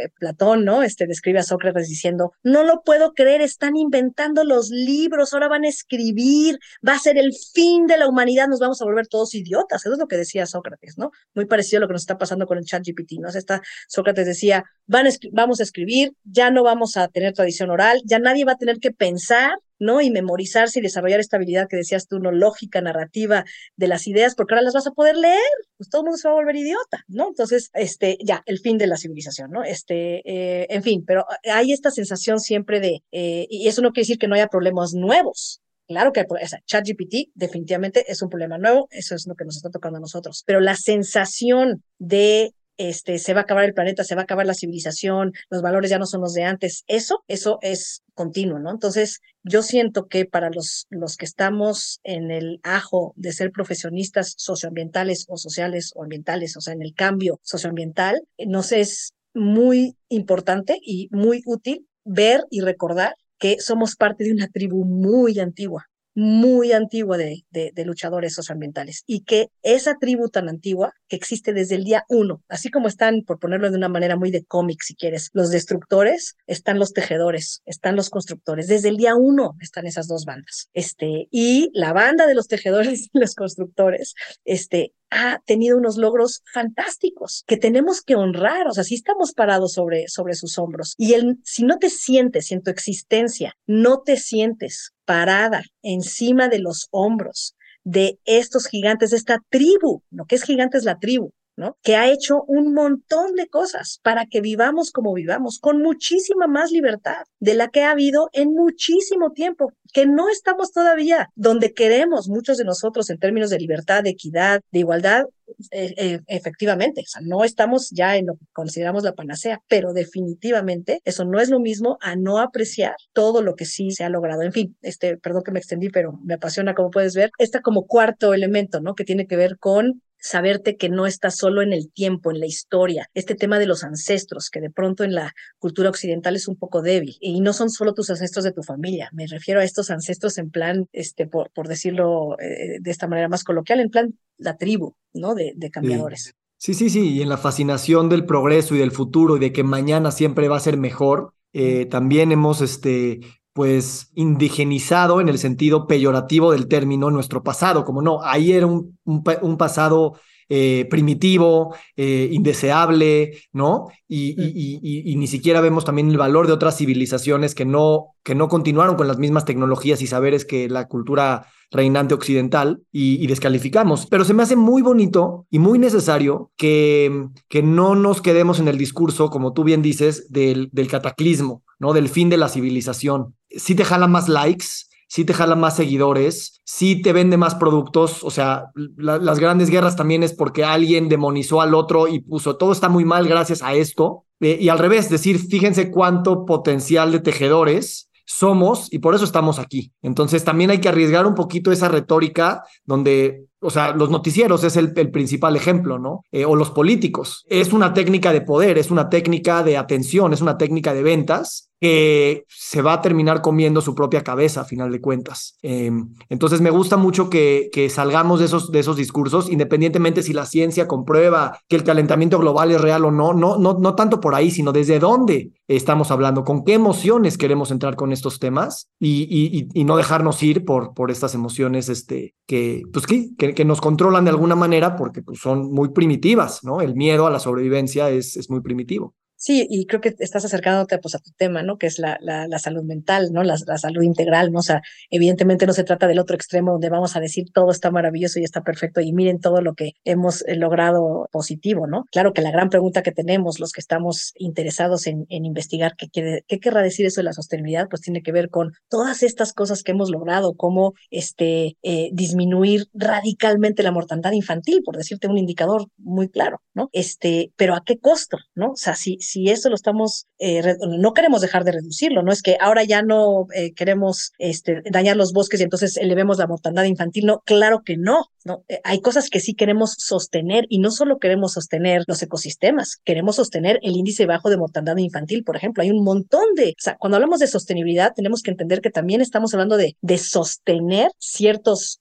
eh, Platón, ¿no? Este describe a Sócrates diciendo, no lo puedo creer, están inventando los libros, ahora van a escribir, va a ser el fin de la humanidad, nos vamos a volver todos idiotas. Eso es lo que decía Sócrates, ¿no? Muy parecido a lo que nos está pasando con el chat GPT, ¿no? O sea, esta, Sócrates decía, van vamos a escribir, ya no vamos a tener tradición oral, ya nadie va a tener que pensar ¿no? Y memorizarse y desarrollar esta habilidad que decías tú, ¿no? Lógica, narrativa de las ideas, porque ahora las vas a poder leer, pues todo el mundo se va a volver idiota, ¿no? Entonces, este, ya, el fin de la civilización, ¿no? Este, eh, en fin, pero hay esta sensación siempre de, eh, y eso no quiere decir que no haya problemas nuevos, Claro que o ChatGPT definitivamente es un problema nuevo, eso es lo que nos está tocando a nosotros, pero la sensación de este, se va a acabar el planeta, se va a acabar la civilización, los valores ya no son los de antes. Eso, eso es continuo. Entonces, yo siento que para los, los que estamos en el ajo de ser profesionistas socioambientales o sociales o ambientales, o sea, en el cambio socioambiental, nos es muy importante y muy útil ver y recordar que somos parte de una tribu muy antigua, muy antigua de, de, luchadores socioambientales y que esa tribu tan antigua que existe desde el día uno, así como están, por ponerlo de una manera muy de cómic si quieres, los destructores, están los tejedores, están los constructores, desde el día uno están esas dos bandas, este, y la banda de los tejedores y los constructores, este, ha tenido unos logros fantásticos que tenemos que honrar, o sea, si estamos parados sobre, sobre sus hombros. Y si no te sientes en tu existencia, no te sientes parada encima de los hombros de estos gigantes, de esta tribu, lo que es gigante es la tribu, ¿no? Que ha hecho un montón de cosas para que vivamos como vivamos, con muchísima más libertad de la que ha habido en muchísimo tiempo, que no estamos todavía donde queremos muchos de nosotros en términos de libertad, de equidad, de igualdad, eh, eh, efectivamente, o sea, no estamos ya en lo que consideramos la panacea, pero definitivamente eso no es lo mismo a no apreciar todo lo que sí se ha logrado. En fin, este, perdón que me extendí, pero me apasiona, como puedes ver, está como cuarto elemento, ¿no? Que tiene que ver con saberte que no estás solo en el tiempo, en la historia, este tema de los ancestros, que de pronto en la cultura occidental es un poco débil, y no son solo tus ancestros de tu familia, me refiero a estos ancestros en plan, este, por, por decirlo eh, de esta manera más coloquial, en plan la tribu, ¿no? De, de cambiadores. Sí. sí, sí, y en la fascinación del progreso y del futuro y de que mañana siempre va a ser mejor, eh, también hemos este, pues indigenizado en el sentido peyorativo del término nuestro pasado, como no, ahí era un, un, pasado eh, primitivo, eh, indeseable, ¿no? Y, y, y, ni siquiera vemos también el valor de otras civilizaciones que no, que no continuaron con las mismas tecnologías y saberes que la cultura reinante occidental y, descalificamos. Pero se me hace muy bonito y muy necesario que, que no nos quedemos en el discurso, como tú bien dices, del, del cataclismo, ¿no? Del fin de la civilización. Si te jala más likes, si te jala más seguidores, si te vende más productos, o sea, las grandes guerras también es porque alguien demonizó al otro y puso, todo está muy mal gracias a esto. Eh, y al revés, decir, fíjense cuánto potencial de tejedores somos y por eso estamos aquí. Entonces también hay que arriesgar un poquito esa retórica donde o sea, los noticieros es el, principal ejemplo, ¿no? Eh, o los políticos. Es una técnica de poder, es una técnica de atención, es una técnica de ventas que se va a terminar comiendo su propia cabeza a final de cuentas. Em, entonces me gusta mucho que, que, salgamos de esos, de esos discursos, independientemente si la ciencia comprueba que el calentamiento global es real o no, no, no, no tanto por ahí, sino desde dónde estamos hablando, con qué emociones queremos entrar con estos temas y, y, y no dejarnos ir por, por estas emociones este, que, pues, que, que, nos controlan de alguna manera porque pues, son muy primitivas, ¿no? El miedo a la sobrevivencia es, es muy primitivo. Sí, y creo que estás acercándote pues, a tu tema, ¿no? Que es la, salud mental, ¿no? La, salud integral, ¿no? O sea, evidentemente no se trata del otro extremo donde vamos a decir todo está maravilloso y está perfecto y miren todo lo que hemos eh, logrado positivo, ¿no? Claro que la gran pregunta que tenemos los que estamos interesados en, en investigar qué, quiere, qué querrá decir eso de la sostenibilidad, pues tiene que ver con todas estas cosas que hemos logrado, como este, eh, disminuir radicalmente la mortandad infantil, por decirte un indicador muy claro, ¿no? Este, pero ¿a qué costo, no? O sea, si si eso lo estamos, eh, no queremos dejar de reducirlo, no es que ahora ya no eh, queremos este, dañar los bosques y entonces elevemos la mortandad infantil, no, claro que no, no, eh, hay cosas que sí queremos sostener y no solo queremos sostener los ecosistemas, queremos sostener el índice bajo de mortandad infantil, por ejemplo, hay un montón de, o sea, cuando hablamos de sostenibilidad tenemos que entender que también estamos hablando de, de sostener ciertos,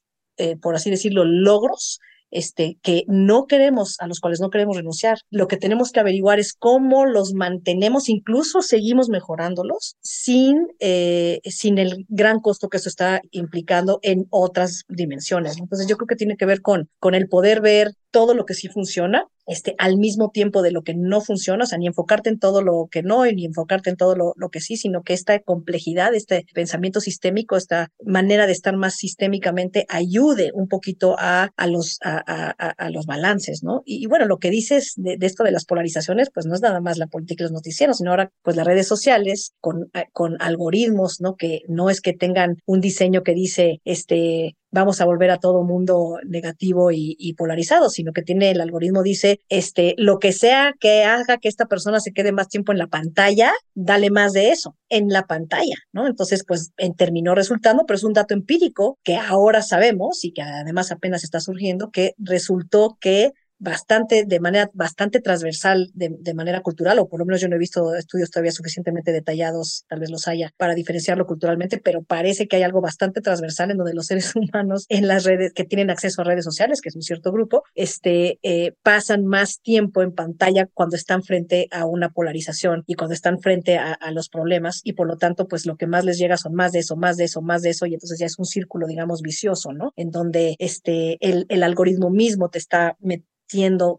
por así decirlo, logros este, que no queremos, a los cuales no queremos renunciar. Lo que tenemos que averiguar es cómo los mantenemos, incluso seguimos mejorándolos sin, eh, sin el gran costo que eso está implicando en otras dimensiones. Entonces yo creo que tiene que ver con, con el poder ver todo lo que sí funciona, este, al mismo tiempo de lo que no funciona, o sea, ni enfocarte en todo lo que no, ni enfocarte en todo lo, que sí, sino que esta complejidad, este pensamiento sistémico, esta manera de estar más sistémicamente ayude un poquito a, los, a, a, los balances, ¿no? Y, bueno, lo que dices de, de, esto de las polarizaciones, pues no es nada más la política y los noticieros, sino ahora, pues las redes sociales con, con algoritmos, ¿no? Que no es que tengan un diseño que dice, este, vamos a volver a todo mundo negativo y, polarizado, sino que tiene el algoritmo dice, este, lo que sea que haga que esta persona se quede más tiempo en la pantalla, dale más de eso en la pantalla, ¿no? Entonces, pues en, terminó resultando, pero es un dato empírico que ahora sabemos y que además apenas está surgiendo, que resultó que bastante, de manera bastante transversal, de, de, manera cultural, o por lo menos yo no he visto estudios todavía suficientemente detallados, tal vez los haya, para diferenciarlo culturalmente, pero parece que hay algo bastante transversal en donde los seres humanos en las redes, que tienen acceso a redes sociales, que es un cierto grupo, este, eh, pasan más tiempo en pantalla cuando están frente a una polarización y cuando están frente a, a los problemas, y por lo tanto, pues lo que más les llega son más de eso, más de eso, más de eso, y entonces ya es un círculo, digamos, vicioso, ¿no? En donde este, el, el algoritmo mismo te está metiendo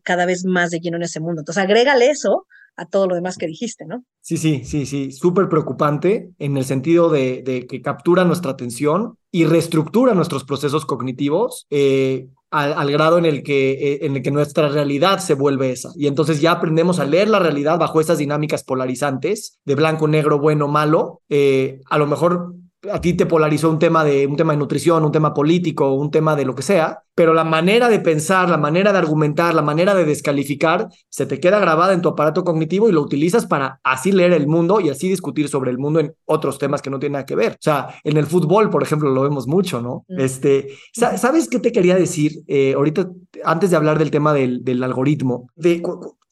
cada vez más de lleno en ese mundo. Entonces, agrégale eso a todo lo demás que dijiste, ¿no? Sí, sí, sí, sí, súper preocupante en el sentido de, que captura nuestra atención y reestructura nuestros procesos cognitivos eh, al, grado en el, que, eh, en el que nuestra realidad se vuelve esa. Y entonces ya aprendemos a leer la realidad bajo esas dinámicas polarizantes de blanco, negro, bueno, malo. Eh, a lo mejor a ti te polarizó un tema de un tema de nutrición, un tema político, un tema de lo que sea, pero la manera de pensar, la manera de argumentar, la manera de descalificar se te queda grabada en tu aparato cognitivo y lo utilizas para así leer el mundo y así discutir sobre el mundo en otros temas que no tienen nada que ver. O sea, en el fútbol, por ejemplo, lo vemos mucho, ¿no? Mm. Este, ¿sabes qué te quería decir eh, ahorita antes de hablar del tema del, del algoritmo? De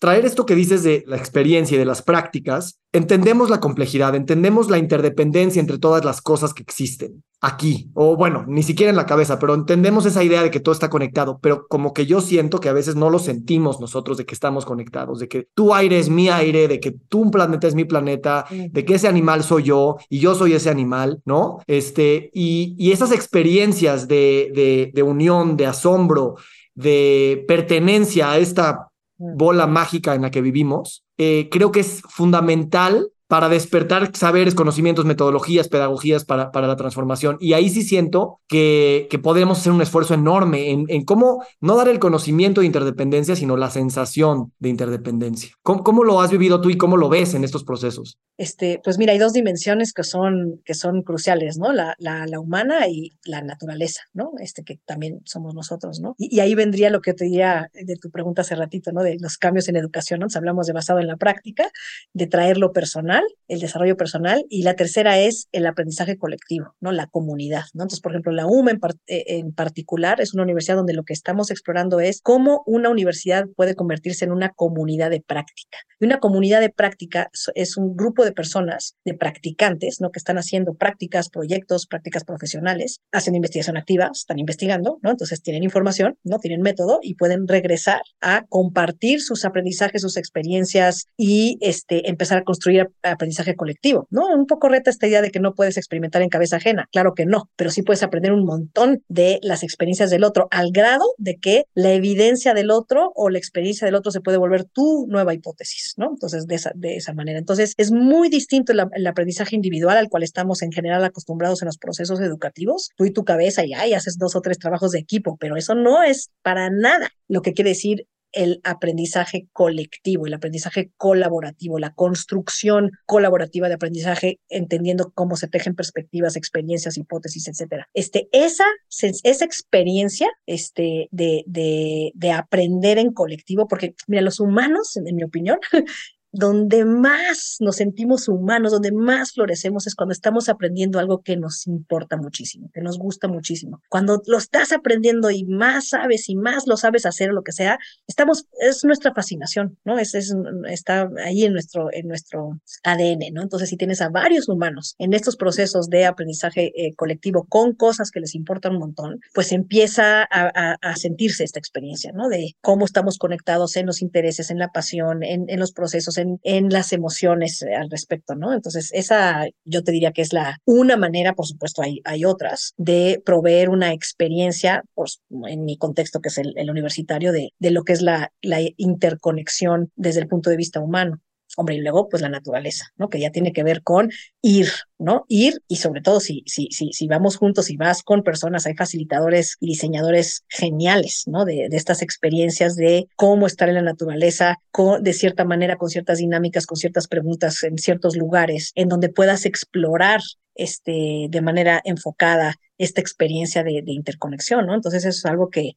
traer esto que dices de la experiencia y de las prácticas, entendemos la complejidad, entendemos la interdependencia entre todas las cosas que existen aquí, o bueno, ni siquiera en la cabeza, pero entendemos esa idea de que todo está conectado, pero como que yo siento que a veces no lo sentimos nosotros de que estamos conectados, de que tu aire es mi aire, de que tu planeta es mi planeta, de que ese animal soy yo y yo soy ese animal, ¿no? Este, y, y esas experiencias de, de, de unión, de asombro, de pertenencia a esta bola mágica en la que vivimos, eh, creo que es fundamental para despertar saberes, conocimientos, metodologías, pedagogías para, para la transformación. Y ahí sí siento que, que podemos hacer un esfuerzo enorme en, en, cómo no dar el conocimiento de interdependencia, sino la sensación de interdependencia. ¿Cómo, ¿Cómo, lo has vivido tú y cómo lo ves en estos procesos? Este, pues mira, hay dos dimensiones que son, que son cruciales, ¿no? La, la, la humana y la naturaleza, ¿no? Este, que también somos nosotros, ¿no? Y, y, ahí vendría lo que te diría de tu pregunta hace ratito, ¿no? De los cambios en educación, ¿no? Entonces hablamos de basado en la práctica, de traer lo personal el desarrollo personal, y la tercera es el aprendizaje colectivo, ¿no? La comunidad, ¿no? Entonces, por ejemplo, la UMA en, par eh, en, particular es una universidad donde lo que estamos explorando es cómo una universidad puede convertirse en una comunidad de práctica. Y una comunidad de práctica es un grupo de personas, de practicantes, ¿no? Que están haciendo prácticas, proyectos, prácticas profesionales, hacen investigación activa, están investigando, ¿no? Entonces tienen información, ¿no? Tienen método y pueden regresar a compartir sus aprendizajes, sus experiencias y este, empezar a construir aprendizaje colectivo, ¿no? Un poco reta esta idea de que no puedes experimentar en cabeza ajena, claro que no, pero sí puedes aprender un montón de las experiencias del otro, al grado de que la evidencia del otro o la experiencia del otro se puede volver tu nueva hipótesis, ¿no? Entonces, de esa, de esa manera. Entonces, es muy distinto el, aprendizaje individual al cual estamos en general acostumbrados en los procesos educativos, tú y tu cabeza y ahí haces dos o tres trabajos de equipo, pero eso no es para nada lo que quiere decir el aprendizaje colectivo, el aprendizaje colaborativo, la construcción colaborativa de aprendizaje, entendiendo cómo se tejen perspectivas, experiencias, hipótesis, etcétera. Este, esa, esa experiencia este, de, de, de aprender en colectivo, porque mira, los humanos, en mi opinión, donde más nos sentimos humanos, donde más florecemos es cuando estamos aprendiendo algo que nos importa muchísimo, que nos gusta muchísimo. Cuando lo estás aprendiendo y más sabes y más lo sabes hacer o lo que sea, estamos, es nuestra fascinación, ¿no? Es, es, está ahí en nuestro, en nuestro ADN, ¿no? Entonces, si tienes a varios humanos en estos procesos de aprendizaje eh, colectivo con cosas que les importan un montón, pues empieza a, a, a, sentirse esta experiencia, ¿no? De cómo estamos conectados en los intereses, en la pasión, en, en los procesos, en, las emociones eh, al respecto, ¿no? Entonces, esa yo te diría que es la una manera, por supuesto, hay, hay otras, de proveer una experiencia, pues, en mi contexto, que es el, el universitario, de, de lo que es la, la interconexión desde el punto de vista humano hombre, y luego pues la naturaleza, ¿no? Que ya tiene que ver con ir, ¿no? Ir y sobre todo si, si, si, si vamos juntos, si vas con personas, hay facilitadores y diseñadores geniales, ¿no? De, de estas experiencias de cómo estar en la naturaleza, con, de cierta manera, con ciertas dinámicas, con ciertas preguntas en ciertos lugares, en donde puedas explorar este, de manera enfocada esta experiencia de, de interconexión, ¿no? Entonces eso es algo que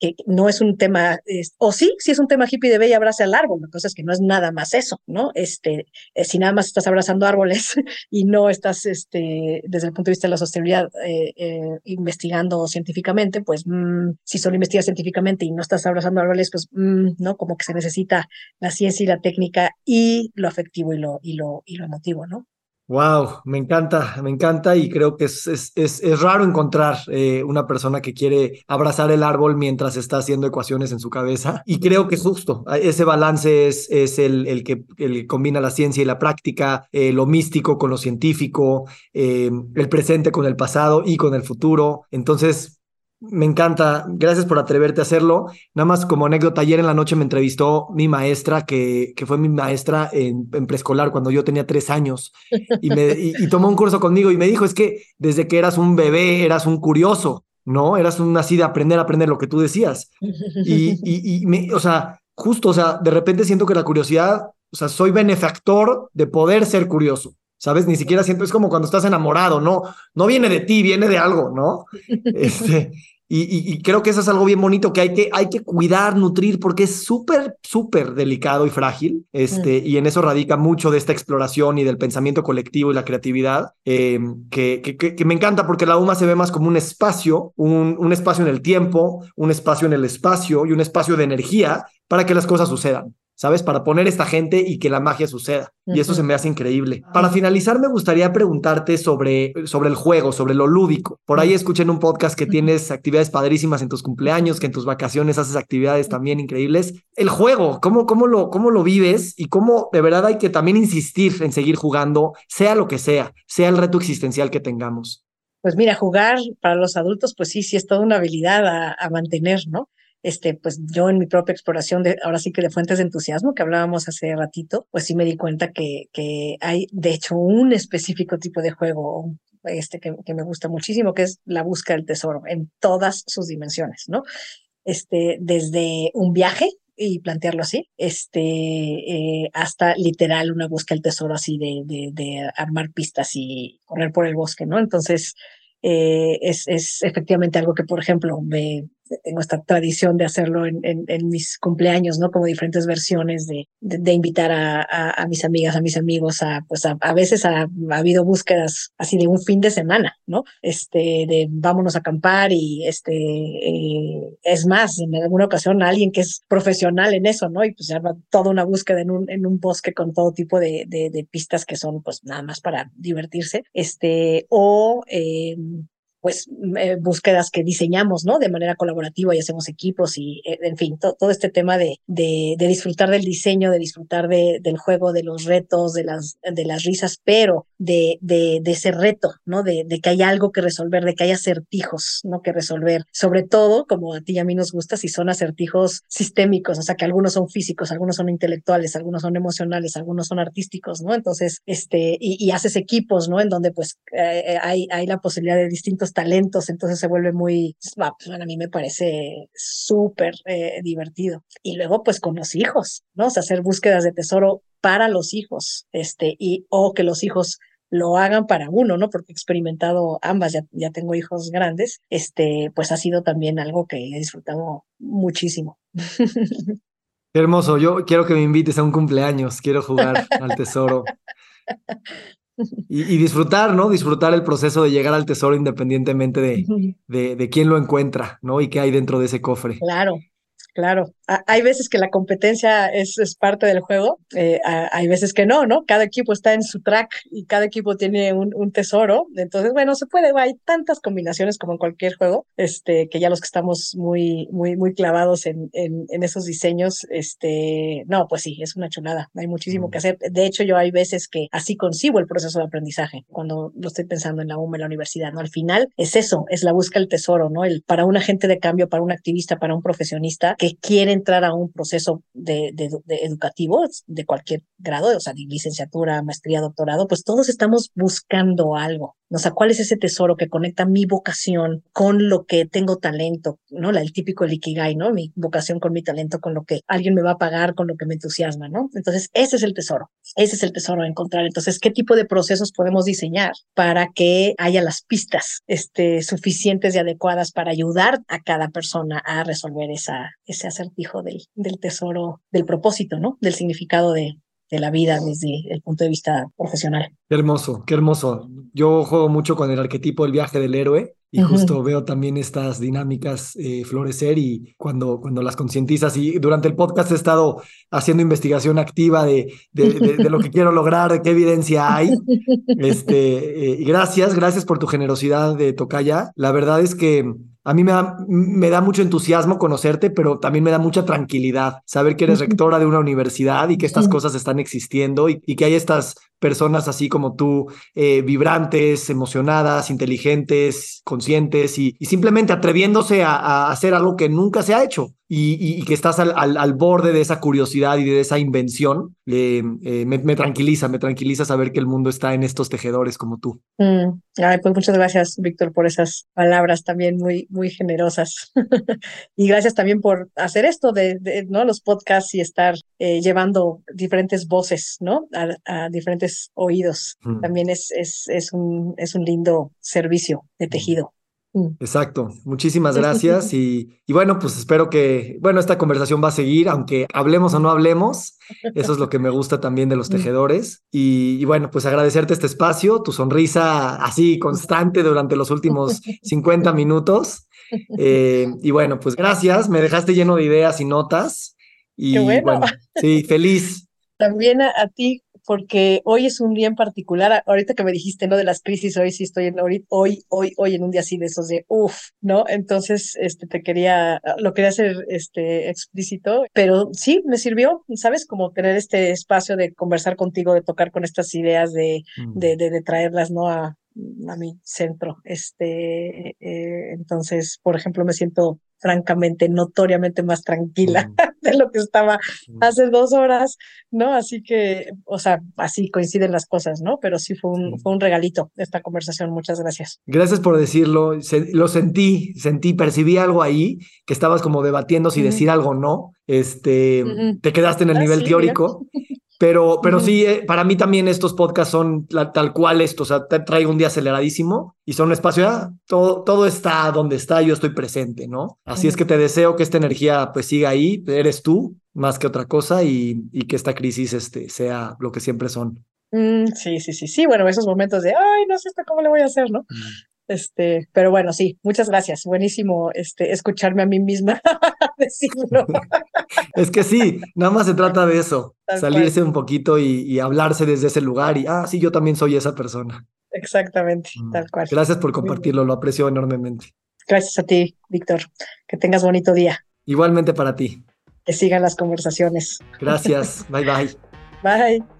que no es un tema, o sí, sí es un tema hippie de y abraza al árbol, la cosa es que no es nada más eso, ¿no? Este, eh, si nada más estás abrazando árboles y no estás, este, desde el punto de vista de la sostenibilidad, eh, eh, investigando científicamente, pues mm, si solo investigas científicamente y no estás abrazando árboles, pues mm, no, como que se necesita la ciencia y la técnica y lo afectivo y lo, y lo, y lo emotivo, ¿no? Wow, me encanta, me encanta y creo que es, es, es, raro encontrar eh, una persona que quiere abrazar el árbol mientras está haciendo ecuaciones en su cabeza. Y creo que justo ese balance es, es el, el, que, combina la ciencia y la práctica, eh, lo místico con lo científico, eh, el presente con el pasado y con el futuro. Entonces, me encanta, gracias por atreverte a hacerlo. Nada más como anécdota, ayer en la noche me entrevistó mi maestra, que, que fue mi maestra en, preescolar cuando yo tenía tres años, y, me, y, tomó un curso conmigo y me dijo, es que desde que eras un bebé eras un curioso, ¿no? Eras un así de aprender aprender lo que tú decías. Y, y, y me, o sea, justo, o sea, de repente siento que la curiosidad, o sea, soy benefactor de poder ser curioso. ¿Sabes? Ni siquiera siento, es como cuando estás enamorado, ¿no? No viene de ti, viene de algo, ¿no? Este, y, creo que eso es algo bien bonito que hay que, hay que cuidar, nutrir, porque es súper, súper delicado y frágil. Este, mm. Y en eso radica mucho de esta exploración y del pensamiento colectivo y la creatividad, em, que, que, me encanta porque la UMA se ve más como un espacio, un, un espacio en el tiempo, un espacio en el espacio y un espacio de energía para que las cosas sucedan. ¿Sabes? Para poner esta gente y que la magia suceda. Y eso se me hace increíble. Para finalizar, me gustaría preguntarte sobre, sobre el juego, sobre lo lúdico. Por ahí escuché en un podcast que tienes actividades padrísimas en tus cumpleaños, que en tus vacaciones haces actividades también increíbles. El juego, ¿cómo, cómo, lo, cómo lo vives y cómo de verdad hay que también insistir en seguir jugando, sea lo que sea, sea el reto existencial que tengamos? Pues mira, jugar para los adultos, pues sí, sí es toda una habilidad a, a mantener, ¿no? Este, pues yo en mi propia exploración de, ahora sí que de fuentes de entusiasmo que hablábamos hace ratito, pues sí me di cuenta que, que hay de hecho un específico tipo de juego, este, que, que me gusta muchísimo, que es la búsqueda del tesoro en todas sus dimensiones, ¿no? Este, desde un viaje, y plantearlo así, este, eh, hasta literal una búsqueda del tesoro así de, de, armar pistas y correr por el bosque, ¿no? Entonces, eh, es, es efectivamente algo que, por ejemplo, me, tengo esta tradición de hacerlo en, en, mis cumpleaños, ¿no? Como diferentes versiones de, de, invitar a, a, mis amigas, a mis amigos, a, pues a, a veces ha, ha, habido búsquedas así de un fin de semana, ¿no? Este, de vámonos a acampar y este, eh, es más, en alguna ocasión alguien que es profesional en eso, ¿no? Y pues ya toda una búsqueda en un, en un bosque con todo tipo de, de, de pistas que son pues nada más para divertirse, este, o eh, pues eh, búsquedas que diseñamos, ¿no? De manera colaborativa y hacemos equipos y, eh, en fin, todo este tema de, de, disfrutar del diseño, de disfrutar de, del juego, de los retos, de las, de las risas, pero de, de, ese reto, ¿no? De, que hay algo que resolver, de que hay acertijos, ¿no? Que resolver. Sobre todo, como a ti y a mí nos gusta, si son acertijos sistémicos, o sea, que algunos son físicos, algunos son intelectuales, algunos son emocionales, algunos son artísticos, ¿no? Entonces, este, y, y haces equipos, ¿no? En donde pues eh, hay, hay la posibilidad de distintos talentos, entonces se vuelve muy, pues, a mí me parece súper eh, divertido. Y luego pues con los hijos, ¿no? O sea, hacer búsquedas de tesoro para los hijos, este, y o que los hijos lo hagan para uno, ¿no? Porque he experimentado ambas, ya, ya tengo hijos grandes, este, pues ha sido también algo que he disfrutado muchísimo. Qué hermoso, yo quiero que me invites a un cumpleaños, quiero jugar al tesoro. Y, disfrutar, ¿no? Disfrutar el proceso de llegar al tesoro independientemente de, de, de quién lo encuentra, ¿no? Y qué hay dentro de ese cofre. Claro, claro. Hay veces que la competencia es, es parte del juego, eh, hay veces que no, ¿no? Cada equipo está en su track y cada equipo tiene un, un, tesoro. Entonces, bueno, se puede, hay tantas combinaciones como en cualquier juego, este, que ya los que estamos muy, muy, muy clavados en, en, en esos diseños, este, no, pues sí, es una chulada, hay muchísimo que hacer. De hecho, yo hay veces que así concibo el proceso de aprendizaje cuando lo estoy pensando en la UMA, en la universidad, ¿no? Al final es eso, es la búsqueda del tesoro, ¿no? El, para un agente de cambio, para un activista, para un profesionista que quiere entrar a un proceso de, de, educativo de cualquier grado, o sea, de licenciatura, maestría, doctorado, pues todos estamos buscando algo. O sea, ¿cuál es ese tesoro que conecta mi vocación con lo que tengo talento? ¿No? El típico el Ikigai, ¿no? Mi vocación con mi talento, con lo que alguien me va a pagar, con lo que me entusiasma, ¿no? Entonces, ese es el tesoro. Ese es el tesoro a encontrar. Entonces, ¿qué tipo de procesos podemos diseñar para que haya las pistas este, suficientes y adecuadas para ayudar a cada persona a resolver esa, ese acertijo del, del tesoro, del propósito, ¿no? Del significado de, de la vida desde el punto de vista profesional. Qué hermoso, qué hermoso. Yo juego mucho con el arquetipo del viaje del héroe y justo veo también estas dinámicas eh, florecer y cuando, cuando las concientizas y durante el podcast he estado haciendo investigación activa de, de, lo que quiero lograr, de qué evidencia hay. Este, eh, gracias, gracias por tu generosidad de Tocaya. La verdad es que a mí me da, me da mucho entusiasmo conocerte, pero también me da mucha tranquilidad saber que eres rectora de una universidad y que estas cosas están existiendo y, que hay estas personas así como tú, eh, vibrantes, emocionadas, inteligentes, conscientes y, simplemente atreviéndose a, hacer algo que nunca se ha hecho y, que estás al, borde de esa curiosidad y de esa invención, eh, me, tranquiliza, me tranquiliza saber que el mundo está en estos tejedores como tú. Mm. Pues muchas gracias, Víctor, por esas palabras también muy, muy generosas. y gracias también por hacer esto de, ¿no? los podcasts y estar eh, llevando diferentes voces ¿no? a, diferentes oídos. Mm. También es, es, es, un, es un lindo servicio de mm. tejido. Mm. Exacto, muchísimas gracias y, y, bueno, pues espero que, bueno, esta conversación va a seguir, aunque hablemos o no hablemos, eso es lo que me gusta también de los tejedores y, bueno, pues agradecerte este espacio, tu sonrisa así constante durante los últimos 50 minutos eh, y bueno, pues gracias, me dejaste lleno de ideas y notas y bueno. sí, feliz. También a ti porque hoy es un día en particular, ahorita que me dijiste, ¿no? De las crisis, hoy sí estoy en, hoy, hoy, hoy en un día así de esos de, uff, ¿no? Entonces, este, te quería, lo quería hacer, este, explícito, pero sí, me sirvió, ¿sabes? Como tener este espacio de conversar contigo, de tocar con estas ideas, de, mm. de, de, traerlas, ¿no? A, a mi centro. Este, eh, entonces, por ejemplo, me siento francamente, notoriamente más tranquila de lo que estaba hace dos horas, ¿no? Así que, o sea, así coinciden las cosas, ¿no? Pero sí fue un, fue un regalito esta conversación. Muchas gracias. Gracias por decirlo. lo sentí, sentí, percibí algo ahí, que estabas como debatiendo si decir algo o no. Este, te quedaste en el ah, nivel teórico. Pero, pero sí, eh, para mí también estos podcasts son tal cual esto, o sea, te traigo un día aceleradísimo y son un espacio, ah, todo, todo está donde está, yo estoy presente, ¿no? Así es que te deseo que esta energía pues siga ahí, eres tú más que otra cosa y, y que esta crisis este, sea lo que siempre son. Mm, sí, sí, sí, sí, bueno, esos momentos de, ay, no sé cómo le voy a hacer, ¿no? Este, pero bueno, sí, muchas gracias. Buenísimo este, escucharme a mí misma decirlo. es que sí, nada más se trata de eso, salirse un poquito y, hablarse desde ese lugar y, ah, sí, yo también soy esa persona. Exactamente, mm. tal cual. Gracias por compartirlo, lo aprecio enormemente. Gracias a ti, Víctor. Que tengas bonito día. Igualmente para ti. Que sigan las conversaciones. Gracias. bye bye. Bye.